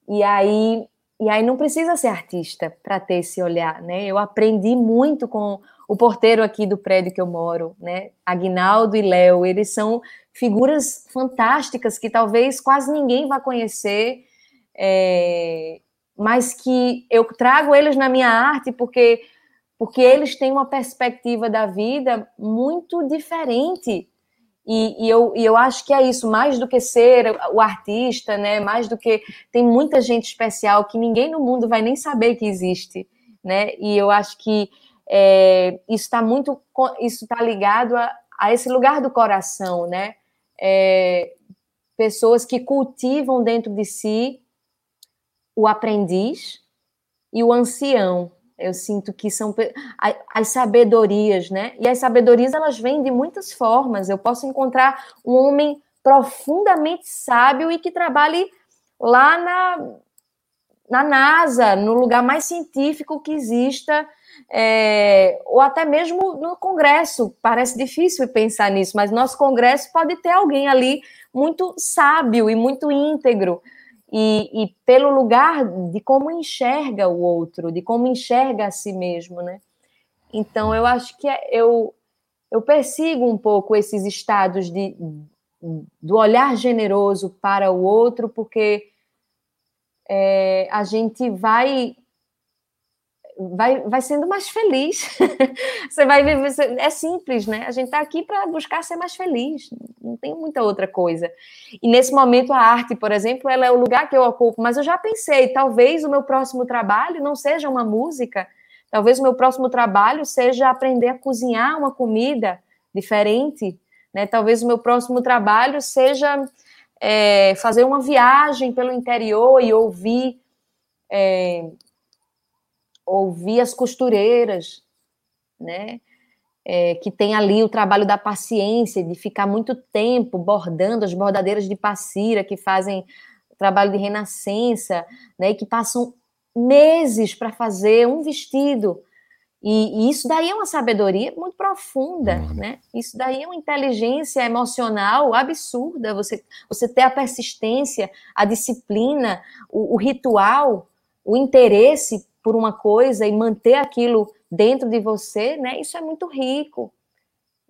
B: E aí, e aí não precisa ser artista para ter esse olhar, né? Eu aprendi muito com o porteiro aqui do prédio que eu moro, né? Agnaldo e Léo, eles são figuras fantásticas que talvez quase ninguém vá conhecer, é, mas que eu trago eles na minha arte porque porque eles têm uma perspectiva da vida muito diferente. E, e, eu, e eu acho que é isso, mais do que ser o artista, né? Mais do que tem muita gente especial que ninguém no mundo vai nem saber que existe, né? E eu acho que é, isso está muito, isso está ligado a, a esse lugar do coração, né? É, pessoas que cultivam dentro de si o aprendiz e o ancião. Eu sinto que são as sabedorias, né? E as sabedorias elas vêm de muitas formas. Eu posso encontrar um homem profundamente sábio e que trabalhe lá na, na NASA, no lugar mais científico que exista é, ou até mesmo no Congresso. Parece difícil pensar nisso, mas nosso Congresso pode ter alguém ali muito sábio e muito íntegro. E, e, pelo lugar de como enxerga o outro, de como enxerga a si mesmo, né? Então, eu acho que é, eu, eu persigo um pouco esses estados de, do olhar generoso para o outro, porque é, a gente vai vai, vai sendo mais feliz. você vai viver. É simples, né? A gente está aqui para buscar ser mais feliz. Não tem muita outra coisa. E nesse momento, a arte, por exemplo, ela é o lugar que eu ocupo. Mas eu já pensei, talvez o meu próximo trabalho não seja uma música, Talvez o meu próximo trabalho seja aprender a cozinhar uma comida diferente, né? Talvez o meu próximo trabalho seja é, fazer uma viagem pelo interior e ouvir é, ouvir as costureiras, né? É, que tem ali o trabalho da paciência, de ficar muito tempo bordando as bordadeiras de passira que fazem trabalho de renascença, né? E que passam meses para fazer um vestido. E, e, isso daí é uma sabedoria muito profunda, uhum. né? Isso daí é uma inteligência emocional absurda. Você, você ter a persistência, a disciplina, o, o ritual, o interesse por uma coisa e manter aquilo dentro de você, né? Isso é muito rico.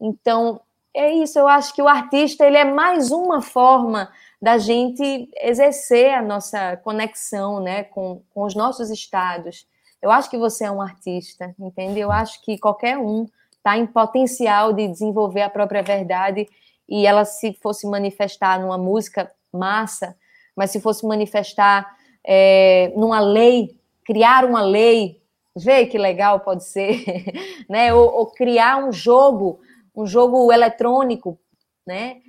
B: Então, é isso. Eu acho que o artista ele é mais uma forma da gente exercer a nossa conexão, né, com, com os nossos estados. Eu acho que você é um artista, entende? Eu acho que qualquer um está em potencial de desenvolver a própria verdade e ela se fosse manifestar numa música massa, mas se fosse manifestar é, numa lei, criar uma lei, vê que legal pode ser, né? Ou, ou, criar um jogo, um jogo eletrônico, né?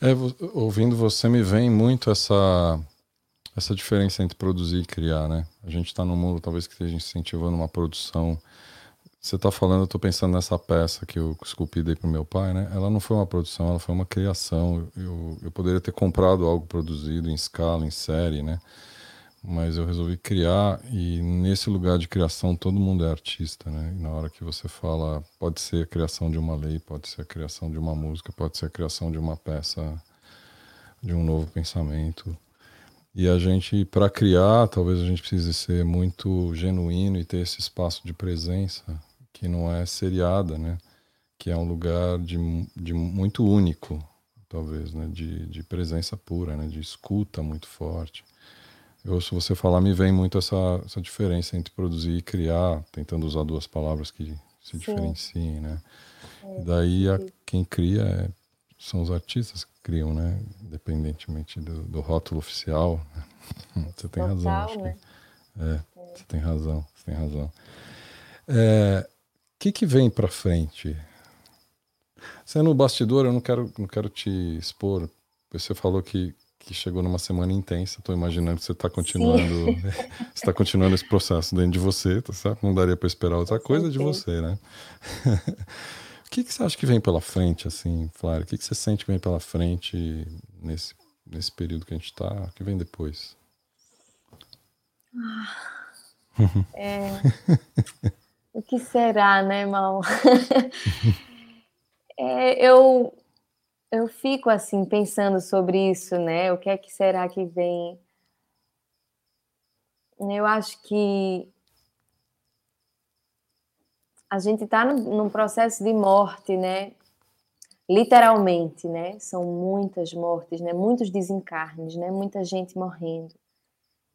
A: É, ouvindo você me vem muito essa essa diferença entre produzir e criar, né? A gente está num mundo talvez que esteja incentivando uma produção. Você está falando, eu estou pensando nessa peça que eu esculpi dei para meu pai, né? Ela não foi uma produção, ela foi uma criação. Eu, eu poderia ter comprado algo produzido em escala, em série, né? Mas eu resolvi criar e nesse lugar de criação todo mundo é artista, né? E na hora que você fala, pode ser a criação de uma lei, pode ser a criação de uma música, pode ser a criação de uma peça, de um novo pensamento e a gente, para criar, talvez a gente precise ser muito genuíno e ter esse espaço de presença que não é seriada, né? Que é um lugar de, de muito único, talvez, né? De, de presença pura, né? De escuta muito forte. Eu ouço você falar, me vem muito essa, essa diferença entre produzir e criar, tentando usar duas palavras que se Sim. diferenciem, né? É, daí a, quem cria é são os artistas que criam, né? Independentemente do, do rótulo oficial. Você tem Total, razão. Acho né? que, é, é, você tem razão. Você tem razão. O é, que, que vem para frente? Você é no bastidor, eu não quero, não quero te expor. Você falou que, que chegou numa semana intensa. Estou imaginando que você está continuando, está continuando esse processo dentro de você, tá certo? Não daria para esperar outra coisa de você, né? O que, que você acha que vem pela frente, assim, Flávia? O que, que você sente que vem pela frente nesse, nesse período que a gente está? O que vem depois?
B: Ah, é... o que será, né, mal? é, eu, eu fico, assim, pensando sobre isso, né? O que é que será que vem? Eu acho que a gente está num processo de morte, né? Literalmente, né? São muitas mortes, né? Muitos desencarnes, né? Muita gente morrendo.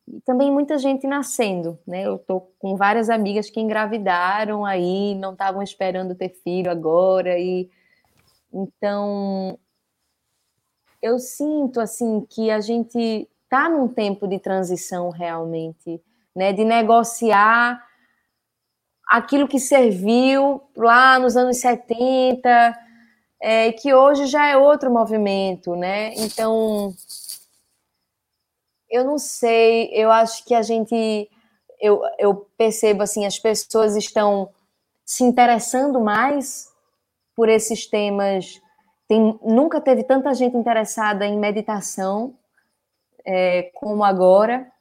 B: E também muita gente nascendo, né? Eu tô com várias amigas que engravidaram aí, não estavam esperando ter filho agora e então eu sinto assim que a gente tá num tempo de transição realmente, né? De negociar aquilo que serviu lá nos anos 70, é, que hoje já é outro movimento, né? Então, eu não sei, eu acho que a gente, eu, eu percebo assim, as pessoas estão se interessando mais por esses temas. Tem, nunca teve tanta gente interessada em meditação é, como agora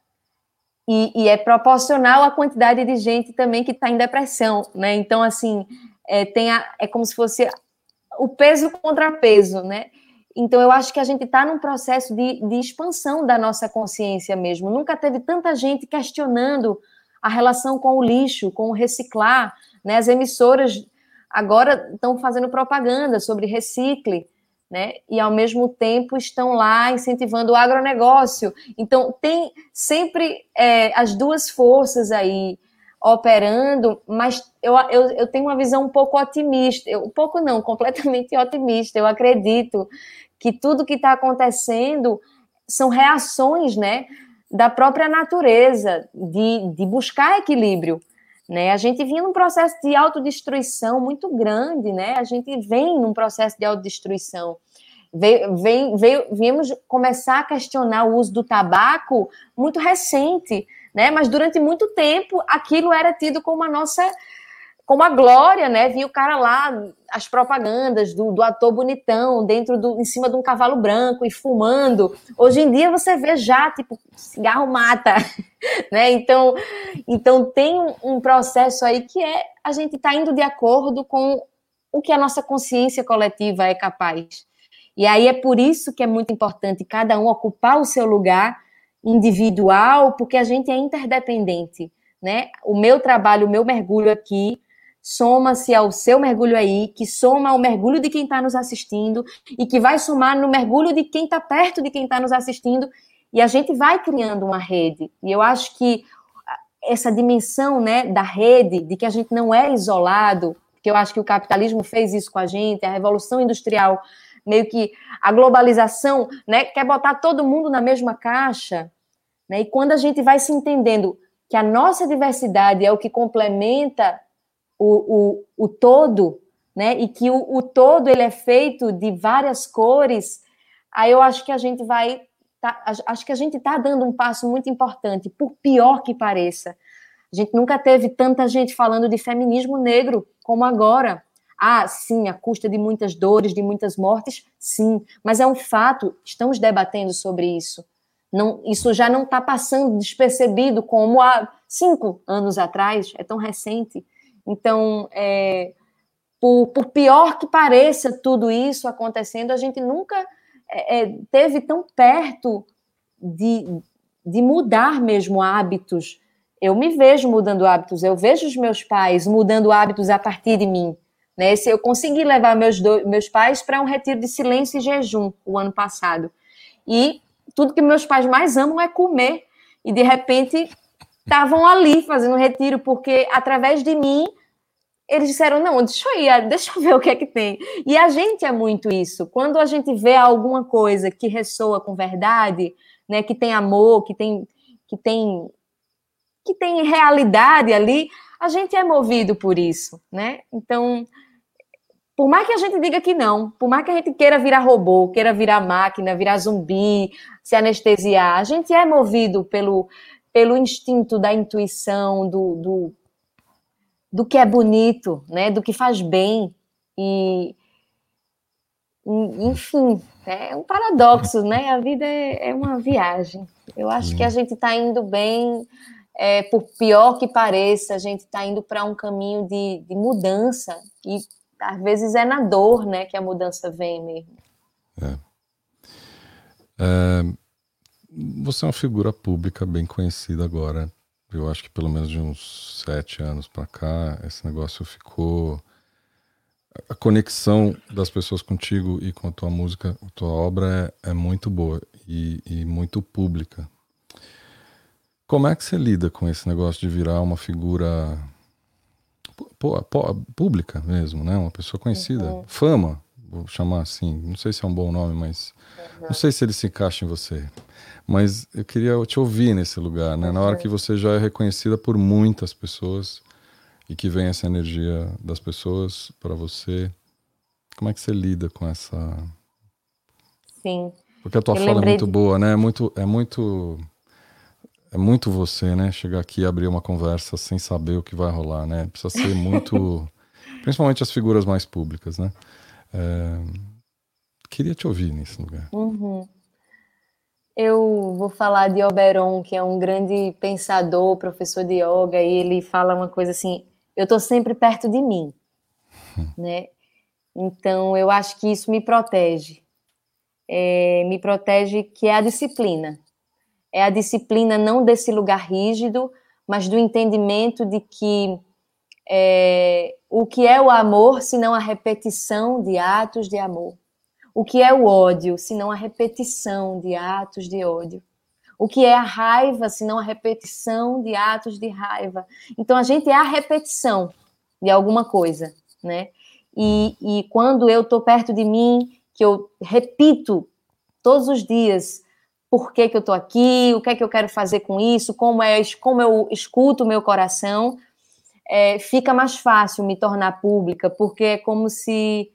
B: e, e, é proporcional à quantidade de gente também que está em depressão, né? Então, assim, é, tem a, é como se fosse o peso contra peso, né? Então, eu acho que a gente está num processo de, de expansão da nossa consciência mesmo. Nunca teve tanta gente questionando a relação com o lixo, com o reciclar, né? As emissoras agora estão fazendo propaganda sobre recicle, né? E ao mesmo tempo estão lá incentivando o agronegócio. Então tem sempre é, as duas forças aí operando, mas eu, eu, eu tenho uma visão um pouco otimista, eu, um pouco não, completamente otimista. Eu acredito que tudo que está acontecendo são reações, né, da própria natureza de, de buscar equilíbrio. Né? A gente vinha num processo de autodestruição muito grande, né? A gente vem num processo de autodestruição. Veio, viemos começar a questionar o uso do tabaco muito recente, né? Mas durante muito tempo aquilo era tido como a nossa como a glória, né? Vi o cara lá, as propagandas do, do, ator bonitão, dentro do, em cima de um cavalo branco e fumando. Hoje em dia você vê já, tipo, cigarro mata, né? Então, então tem um, um processo aí que é a gente tá indo de acordo com o que a nossa consciência coletiva é capaz. E aí é por isso que é muito importante cada um ocupar o seu lugar individual, porque a gente é interdependente, né? O meu trabalho, o meu mergulho aqui soma-se ao seu mergulho aí, que soma ao mergulho de quem está nos assistindo e que vai somar no mergulho de quem está perto de quem está nos assistindo e a gente vai criando uma rede. E eu acho que essa dimensão, né, da rede, de que a gente não é isolado, que eu acho que o capitalismo fez isso com a gente, a revolução industrial, meio que a globalização, né, quer botar todo mundo na mesma caixa, né? E quando a gente vai se entendendo que a nossa diversidade é o que complementa o, o, o todo, né? E que o, o todo ele é feito de várias cores, aí eu acho que a gente vai. Tá, acho que a gente está dando um passo muito importante, por pior que pareça. A gente nunca teve tanta gente falando de feminismo negro como agora. Ah, sim, a custa de muitas dores, de muitas mortes, sim, mas é um fato, estamos debatendo sobre isso. Não, isso já não está passando despercebido como há cinco anos atrás, é tão recente. Então, é, por, por, pior que pareça tudo isso acontecendo, a gente nunca é, é, teve tão perto de, de mudar mesmo hábitos. Eu me vejo mudando hábitos, eu vejo os meus pais mudando hábitos a partir de mim. Né? Se eu consegui levar meus, meus pais para um retiro de silêncio e jejum o ano passado. E tudo que meus pais mais amam é comer. E de repente estavam ali fazendo retiro, porque através de mim eles disseram: não, deixa eu ir, deixa eu ver o que é que tem. E a gente é muito isso. Quando a gente vê alguma coisa que ressoa com verdade, né, que tem amor, que tem, que tem, que tem realidade ali, a gente é movido por isso, né? Então, por mais que a gente diga que não, por mais que a gente queira virar robô, queira virar máquina, virar zumbi, se anestesiar, a gente é movido pelo, pelo instinto da intuição, do, do do que é bonito, né? Do que faz bem e enfim, é um paradoxo, né? A vida é, é uma viagem. Eu acho que a gente está indo bem, é, por pior que pareça, a gente está indo para um caminho de, de, mudança e às vezes é na dor, né, que a mudança vem mesmo. É.
A: É, você é uma figura pública bem conhecida agora eu acho que pelo menos de uns sete anos para cá, esse negócio ficou. A conexão das pessoas contigo e com a tua música, a tua obra é, é muito boa e, e, muito pública. Como é que você lida com esse negócio de virar uma figura pô, pô, pública mesmo, né? Uma pessoa conhecida, uhum. fama, vou chamar assim. Não sei se é um bom nome, mas uhum. não sei se ele se encaixa em você. Mas eu queria te ouvir nesse lugar, né? Na hora que você já é reconhecida por muitas pessoas e que vem essa energia das pessoas para você, como é que você lida com essa?
B: Sim.
A: Porque a tua eu fala é muito de... boa, né? É muito, é muito, é muito você, né? Chegar aqui e abrir uma conversa sem saber o que vai rolar, né? Precisa ser muito, principalmente as figuras mais públicas, né? É... Queria te ouvir nesse lugar.
B: Uhum. Eu vou falar de Oberon, que é um grande pensador, professor de yoga, e ele fala uma coisa assim: eu estou sempre perto de mim, né? Então eu acho que isso me protege, é, me protege que é a disciplina, é a disciplina não desse lugar rígido, mas do entendimento de que é, o que é o amor, se não a repetição de atos de amor. O que é o ódio, se não a repetição de atos de ódio? O que é a raiva, se não a repetição de atos de raiva? Então, a gente é a repetição de alguma coisa, né? E, e quando eu estou perto de mim, que eu repito todos os dias por que, que eu estou aqui, o que é que eu quero fazer com isso, como, é, como eu escuto o meu coração, é, fica mais fácil me tornar pública, porque é como se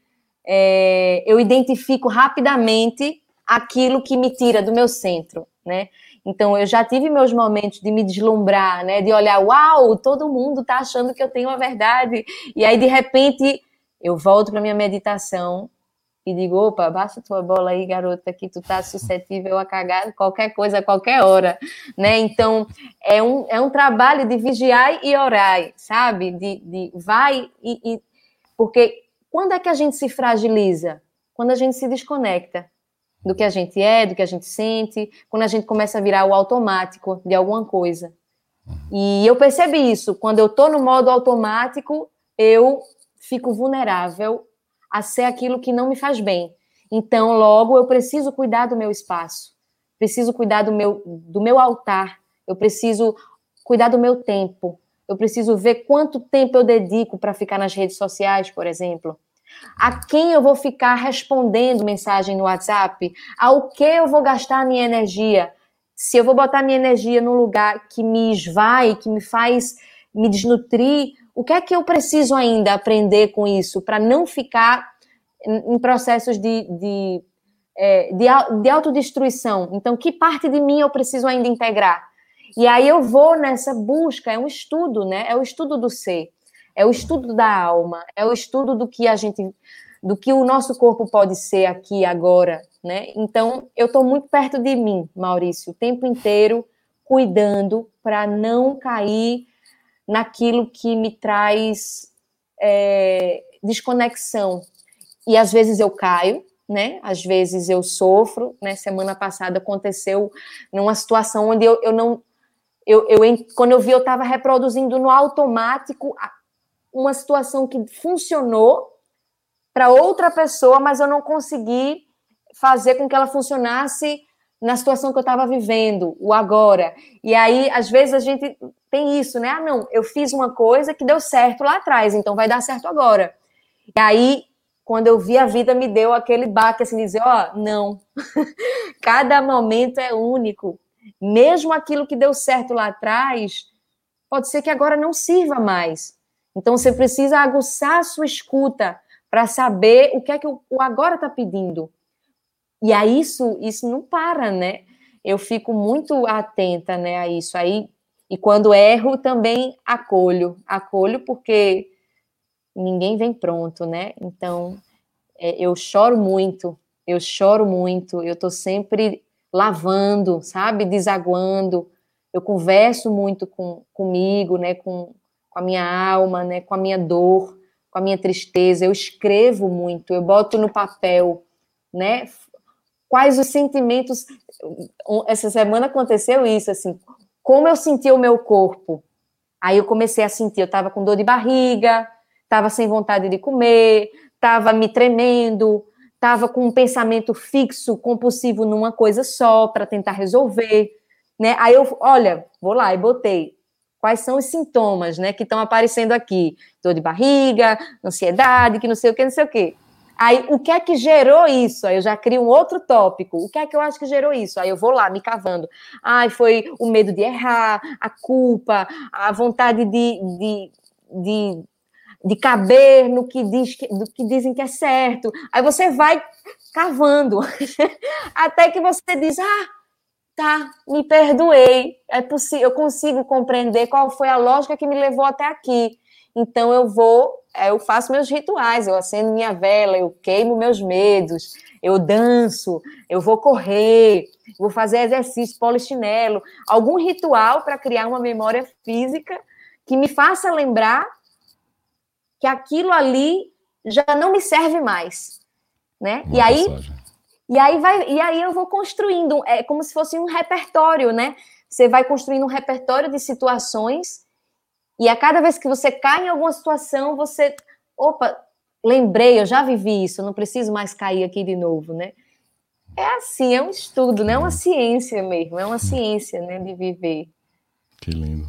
B: é, eu identifico rapidamente aquilo que me tira do meu centro, né? Então, eu já tive meus momentos de me deslumbrar, né? De olhar, uau, todo mundo está achando que eu tenho a verdade. E aí, de repente, eu volto para minha meditação e digo, opa, baixa tua bola aí, garota, que tu tá suscetível a cagar qualquer coisa, a qualquer hora, né? Então, é um, é um trabalho de vigiar e orar, sabe? De, de vai e, e... Porque quando é que a gente se fragiliza? Quando a gente se desconecta do que a gente é, do que a gente sente, quando a gente começa a virar o automático de alguma coisa. E eu percebi isso, quando eu estou no modo automático, eu fico vulnerável a ser aquilo que não me faz bem. Então, logo, eu preciso cuidar do meu espaço, preciso cuidar do meu, do meu altar, eu preciso cuidar do meu tempo, eu preciso ver quanto tempo eu dedico para ficar nas redes sociais, por exemplo. A quem eu vou ficar respondendo mensagem no WhatsApp? Ao que eu vou gastar minha energia? Se eu vou botar minha energia num lugar que me esvai, que me faz me desnutrir, o que é que eu preciso ainda aprender com isso para não ficar em processos de, de, é, de, de autodestruição? Então, que parte de mim eu preciso ainda integrar? E aí eu vou nessa busca, é um estudo, né? É o estudo do ser é o estudo da alma, é o estudo do que a gente, do que o nosso corpo pode ser aqui agora, né? Então, eu estou muito perto de mim, Maurício, o tempo inteiro cuidando para não cair naquilo que me traz é, desconexão. E às vezes eu caio, né? Às vezes eu sofro, né? Semana passada aconteceu numa situação onde eu, eu não eu, eu, quando eu vi, eu estava reproduzindo no automático uma situação que funcionou para outra pessoa, mas eu não consegui fazer com que ela funcionasse na situação que eu estava vivendo, o agora. E aí, às vezes, a gente tem isso, né? Ah, não, eu fiz uma coisa que deu certo lá atrás, então vai dar certo agora. E aí, quando eu vi a vida, me deu aquele baque, assim, dizer, ó, oh, não. Cada momento é único. Mesmo aquilo que deu certo lá atrás, pode ser que agora não sirva mais. Então você precisa aguçar a sua escuta para saber o que é que o, agora está pedindo. E aí isso, isso não para, né? Eu fico muito atenta né, a isso. Aí, e quando erro, também acolho. Acolho porque ninguém vem pronto, né? Então, é, eu choro muito, eu choro muito, eu estou sempre lavando, sabe? Desaguando. Eu converso muito com, comigo, né? Com, com a minha alma, né, com a minha dor, com a minha tristeza. Eu escrevo muito, eu boto no papel, né? Quais os sentimentos. Essa semana aconteceu isso, assim, como eu senti o meu corpo. Aí eu comecei a sentir, eu estava com dor de barriga, estava sem vontade de comer, estava me tremendo, estava com um pensamento fixo, compulsivo numa coisa só para tentar resolver, né? Aí eu, olha, vou lá e botei quais são os sintomas, né, que estão aparecendo aqui. Dor de barriga, ansiedade, que não sei o que, não sei o que. Aí, o que é que gerou isso? Aí eu já crio um outro tópico. O que é que eu acho que gerou isso? Aí eu vou lá, me cavando. Ai, foi o medo de errar, a culpa, a vontade de, de, de, de caber no que, diz, do que dizem que é certo. Aí você vai cavando, até que você diz, ah, tá, me perdoei, é possível, eu consigo compreender qual foi a lógica que me levou até aqui. Então eu vou, é, eu faço meus rituais, eu acendo minha vela, eu queimo meus medos, eu danço, eu vou correr, vou fazer exercício polichinelo, algum ritual para criar uma memória física que me faça lembrar que aquilo ali já não me serve mais, né? E aí passagem e aí vai, e aí eu vou construindo, é como se fosse um repertório, né? Você vai construindo um repertório de situações e a cada vez que você cai em alguma situação, você, opa, lembrei, eu já vivi isso, não preciso mais cair aqui de novo, né? É assim, é um estudo, né? É uma ciência mesmo, é uma ciência, né, de viver.
A: Que lindo.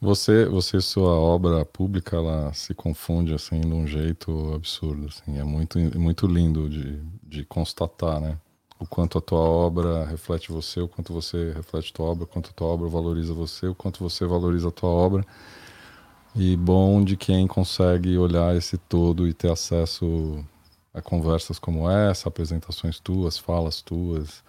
A: Você, você sua obra pública, ela se confunde assim de um jeito absurdo, assim, é muito, muito lindo de, de constatar, né? O quanto a tua obra reflete você, o quanto você reflete tua obra, o quanto a tua obra valoriza você, o quanto você valoriza a tua obra. E bom de quem consegue olhar esse todo e ter acesso a conversas como essa, apresentações tuas, falas tuas,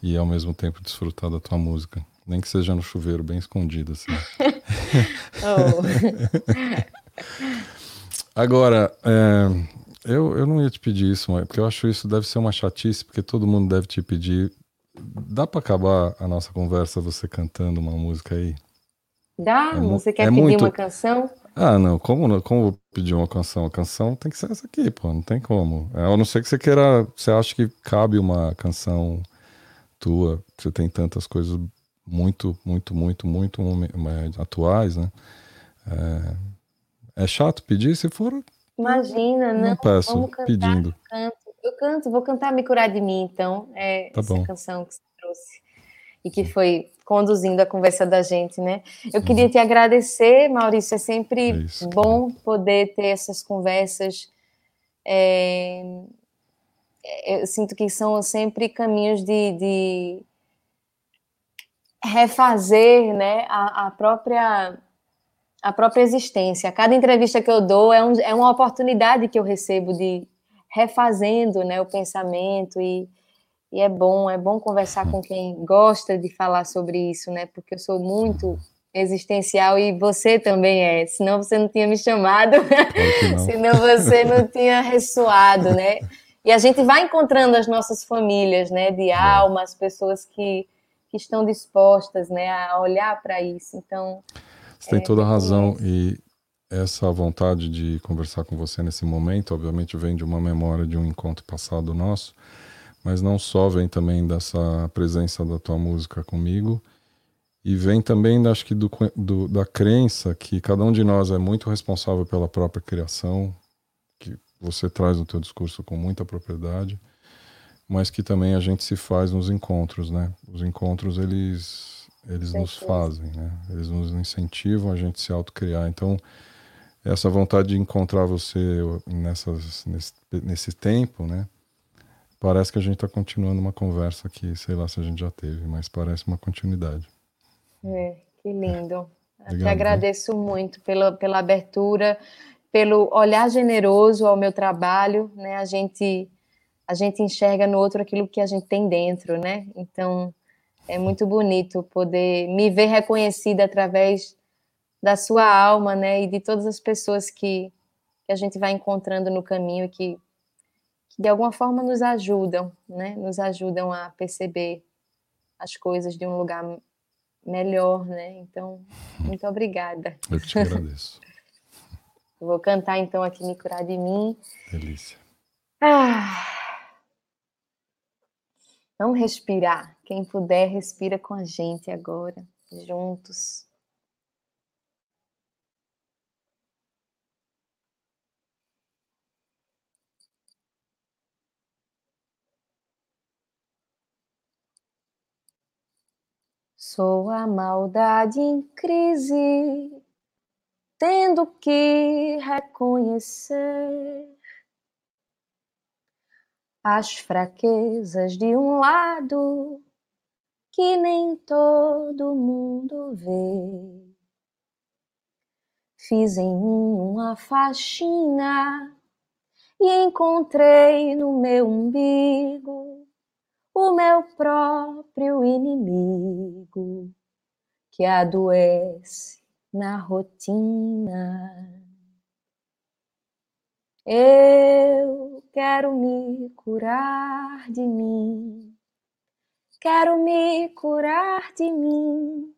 A: e ao mesmo tempo desfrutar da tua música. Nem que seja no chuveiro, bem escondido, assim. oh. Agora, é, eu, eu não ia te pedir isso, porque eu acho isso deve ser uma chatice, porque todo mundo deve te pedir. Dá para acabar a nossa conversa você cantando uma música aí?
B: Dá? É, você quer é pedir muito... uma canção?
A: Ah, não. Como, como vou pedir uma canção? A canção tem que ser essa aqui, pô. Não tem como. É, a não ser que você queira. Você acha que cabe uma canção tua. Você tem tantas coisas muito, muito, muito, muito atuais, né? É, é chato pedir se for.
B: Imagina, não.
A: Não peço, cantar, pedindo.
B: Eu canto. eu canto, vou cantar Me Curar de Mim, então. É tá essa bom. canção que você trouxe. E que foi conduzindo a conversa da gente, né? Eu uhum. queria te agradecer, Maurício. É sempre é isso, bom poder ter essas conversas. É... Eu sinto que são sempre caminhos de, de refazer, né, a, a, própria a própria existência. Cada entrevista que eu dou é, um, é uma oportunidade que eu recebo de refazendo, né, o pensamento e e é bom, é bom conversar com quem gosta de falar sobre isso, né? Porque eu sou muito existencial e você também é. Senão você não tinha me chamado, senão você não tinha ressoado, né? E a gente vai encontrando as nossas famílias, né? De alma, as pessoas que, que estão dispostas, né? A olhar para isso. Então.
A: Você tem é, toda a razão e essa vontade de conversar com você nesse momento, obviamente, vem de uma memória de um encontro passado nosso mas não só vem também dessa presença da tua música comigo, e vem também, acho que, do, do, da crença que cada um de nós é muito responsável pela própria criação, que você traz no teu discurso com muita propriedade, mas que também a gente se faz nos encontros, né? Os encontros, eles, eles nos fazem, né? Eles nos incentivam a gente se autocriar. Então, essa vontade de encontrar você nessas, nesse, nesse tempo, né? Parece que a gente está continuando uma conversa que, sei lá se a gente já teve, mas parece uma continuidade.
B: É, que lindo. É. Te agradeço muito pela, pela abertura, pelo olhar generoso ao meu trabalho, né? A gente a gente enxerga no outro aquilo que a gente tem dentro, né? Então é muito bonito poder me ver reconhecida através da sua alma, né? E de todas as pessoas que, que a gente vai encontrando no caminho e que que de alguma forma nos ajudam, né? Nos ajudam a perceber as coisas de um lugar melhor, né? Então, muito obrigada.
A: Eu te agradeço.
B: Vou cantar então aqui Me Curar de Mim.
A: Delícia.
B: Ah. Vamos respirar. Quem puder, respira com a gente agora, juntos. Sou a maldade em crise, tendo que reconhecer as fraquezas de um lado que nem todo mundo vê. Fiz em mim uma faxina e encontrei no meu umbigo o meu próprio inimigo que adoece na rotina. Eu quero me curar de mim, quero me curar de mim,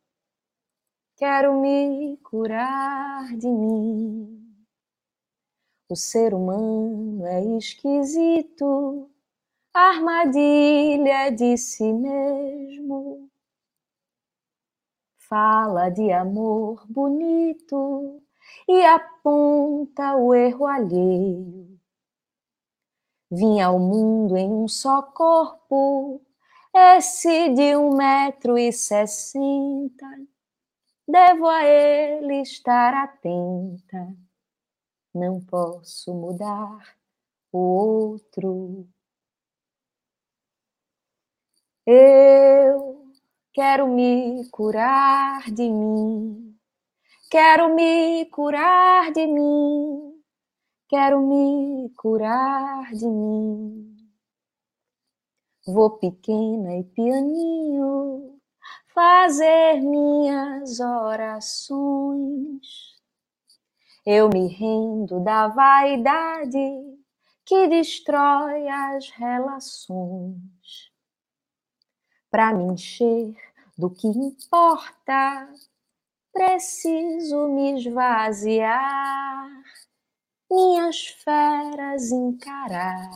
B: quero me curar de mim. O ser humano é esquisito armadilha de si mesmo. Fala de amor bonito e aponta o erro alheio. Vim ao mundo em um só corpo, esse de um metro e sessenta. Devo a ele estar atenta. Não posso mudar o outro. Eu quero me curar de mim, Quero me curar de mim, quero me curar de mim. Vou pequena e pianinho fazer minhas orações. Eu me rendo da vaidade que destrói as relações. Para me encher do que importa, preciso me esvaziar, minhas feras encarar,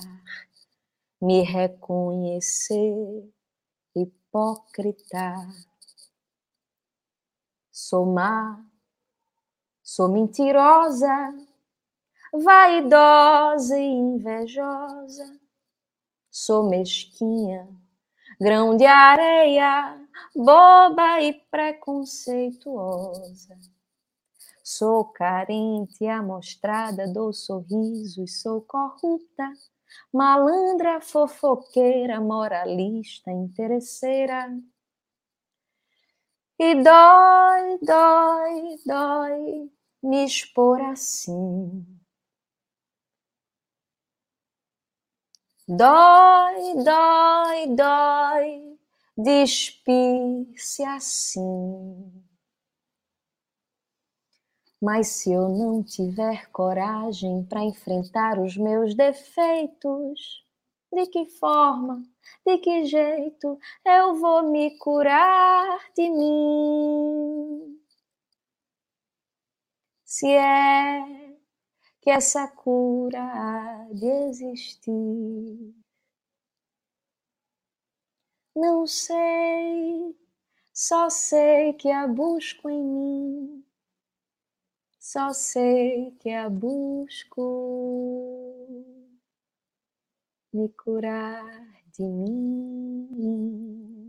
B: me reconhecer hipócrita. Sou má, sou mentirosa, vaidosa e invejosa, sou mesquinha, grão de areia, boba e preconceituosa. Sou carente, amostrada, dou sorrisos, sou corrupta, malandra, fofoqueira, moralista, interesseira. E dói, dói, dói me expor assim. Dói, dói, dói despir-se assim. Mas se eu não tiver coragem para enfrentar os meus defeitos, de que forma, de que jeito eu vou me curar de mim? Se é que essa cura há de existir. Não sei, só sei que a busco em mim só sei que a busco me curar de mim.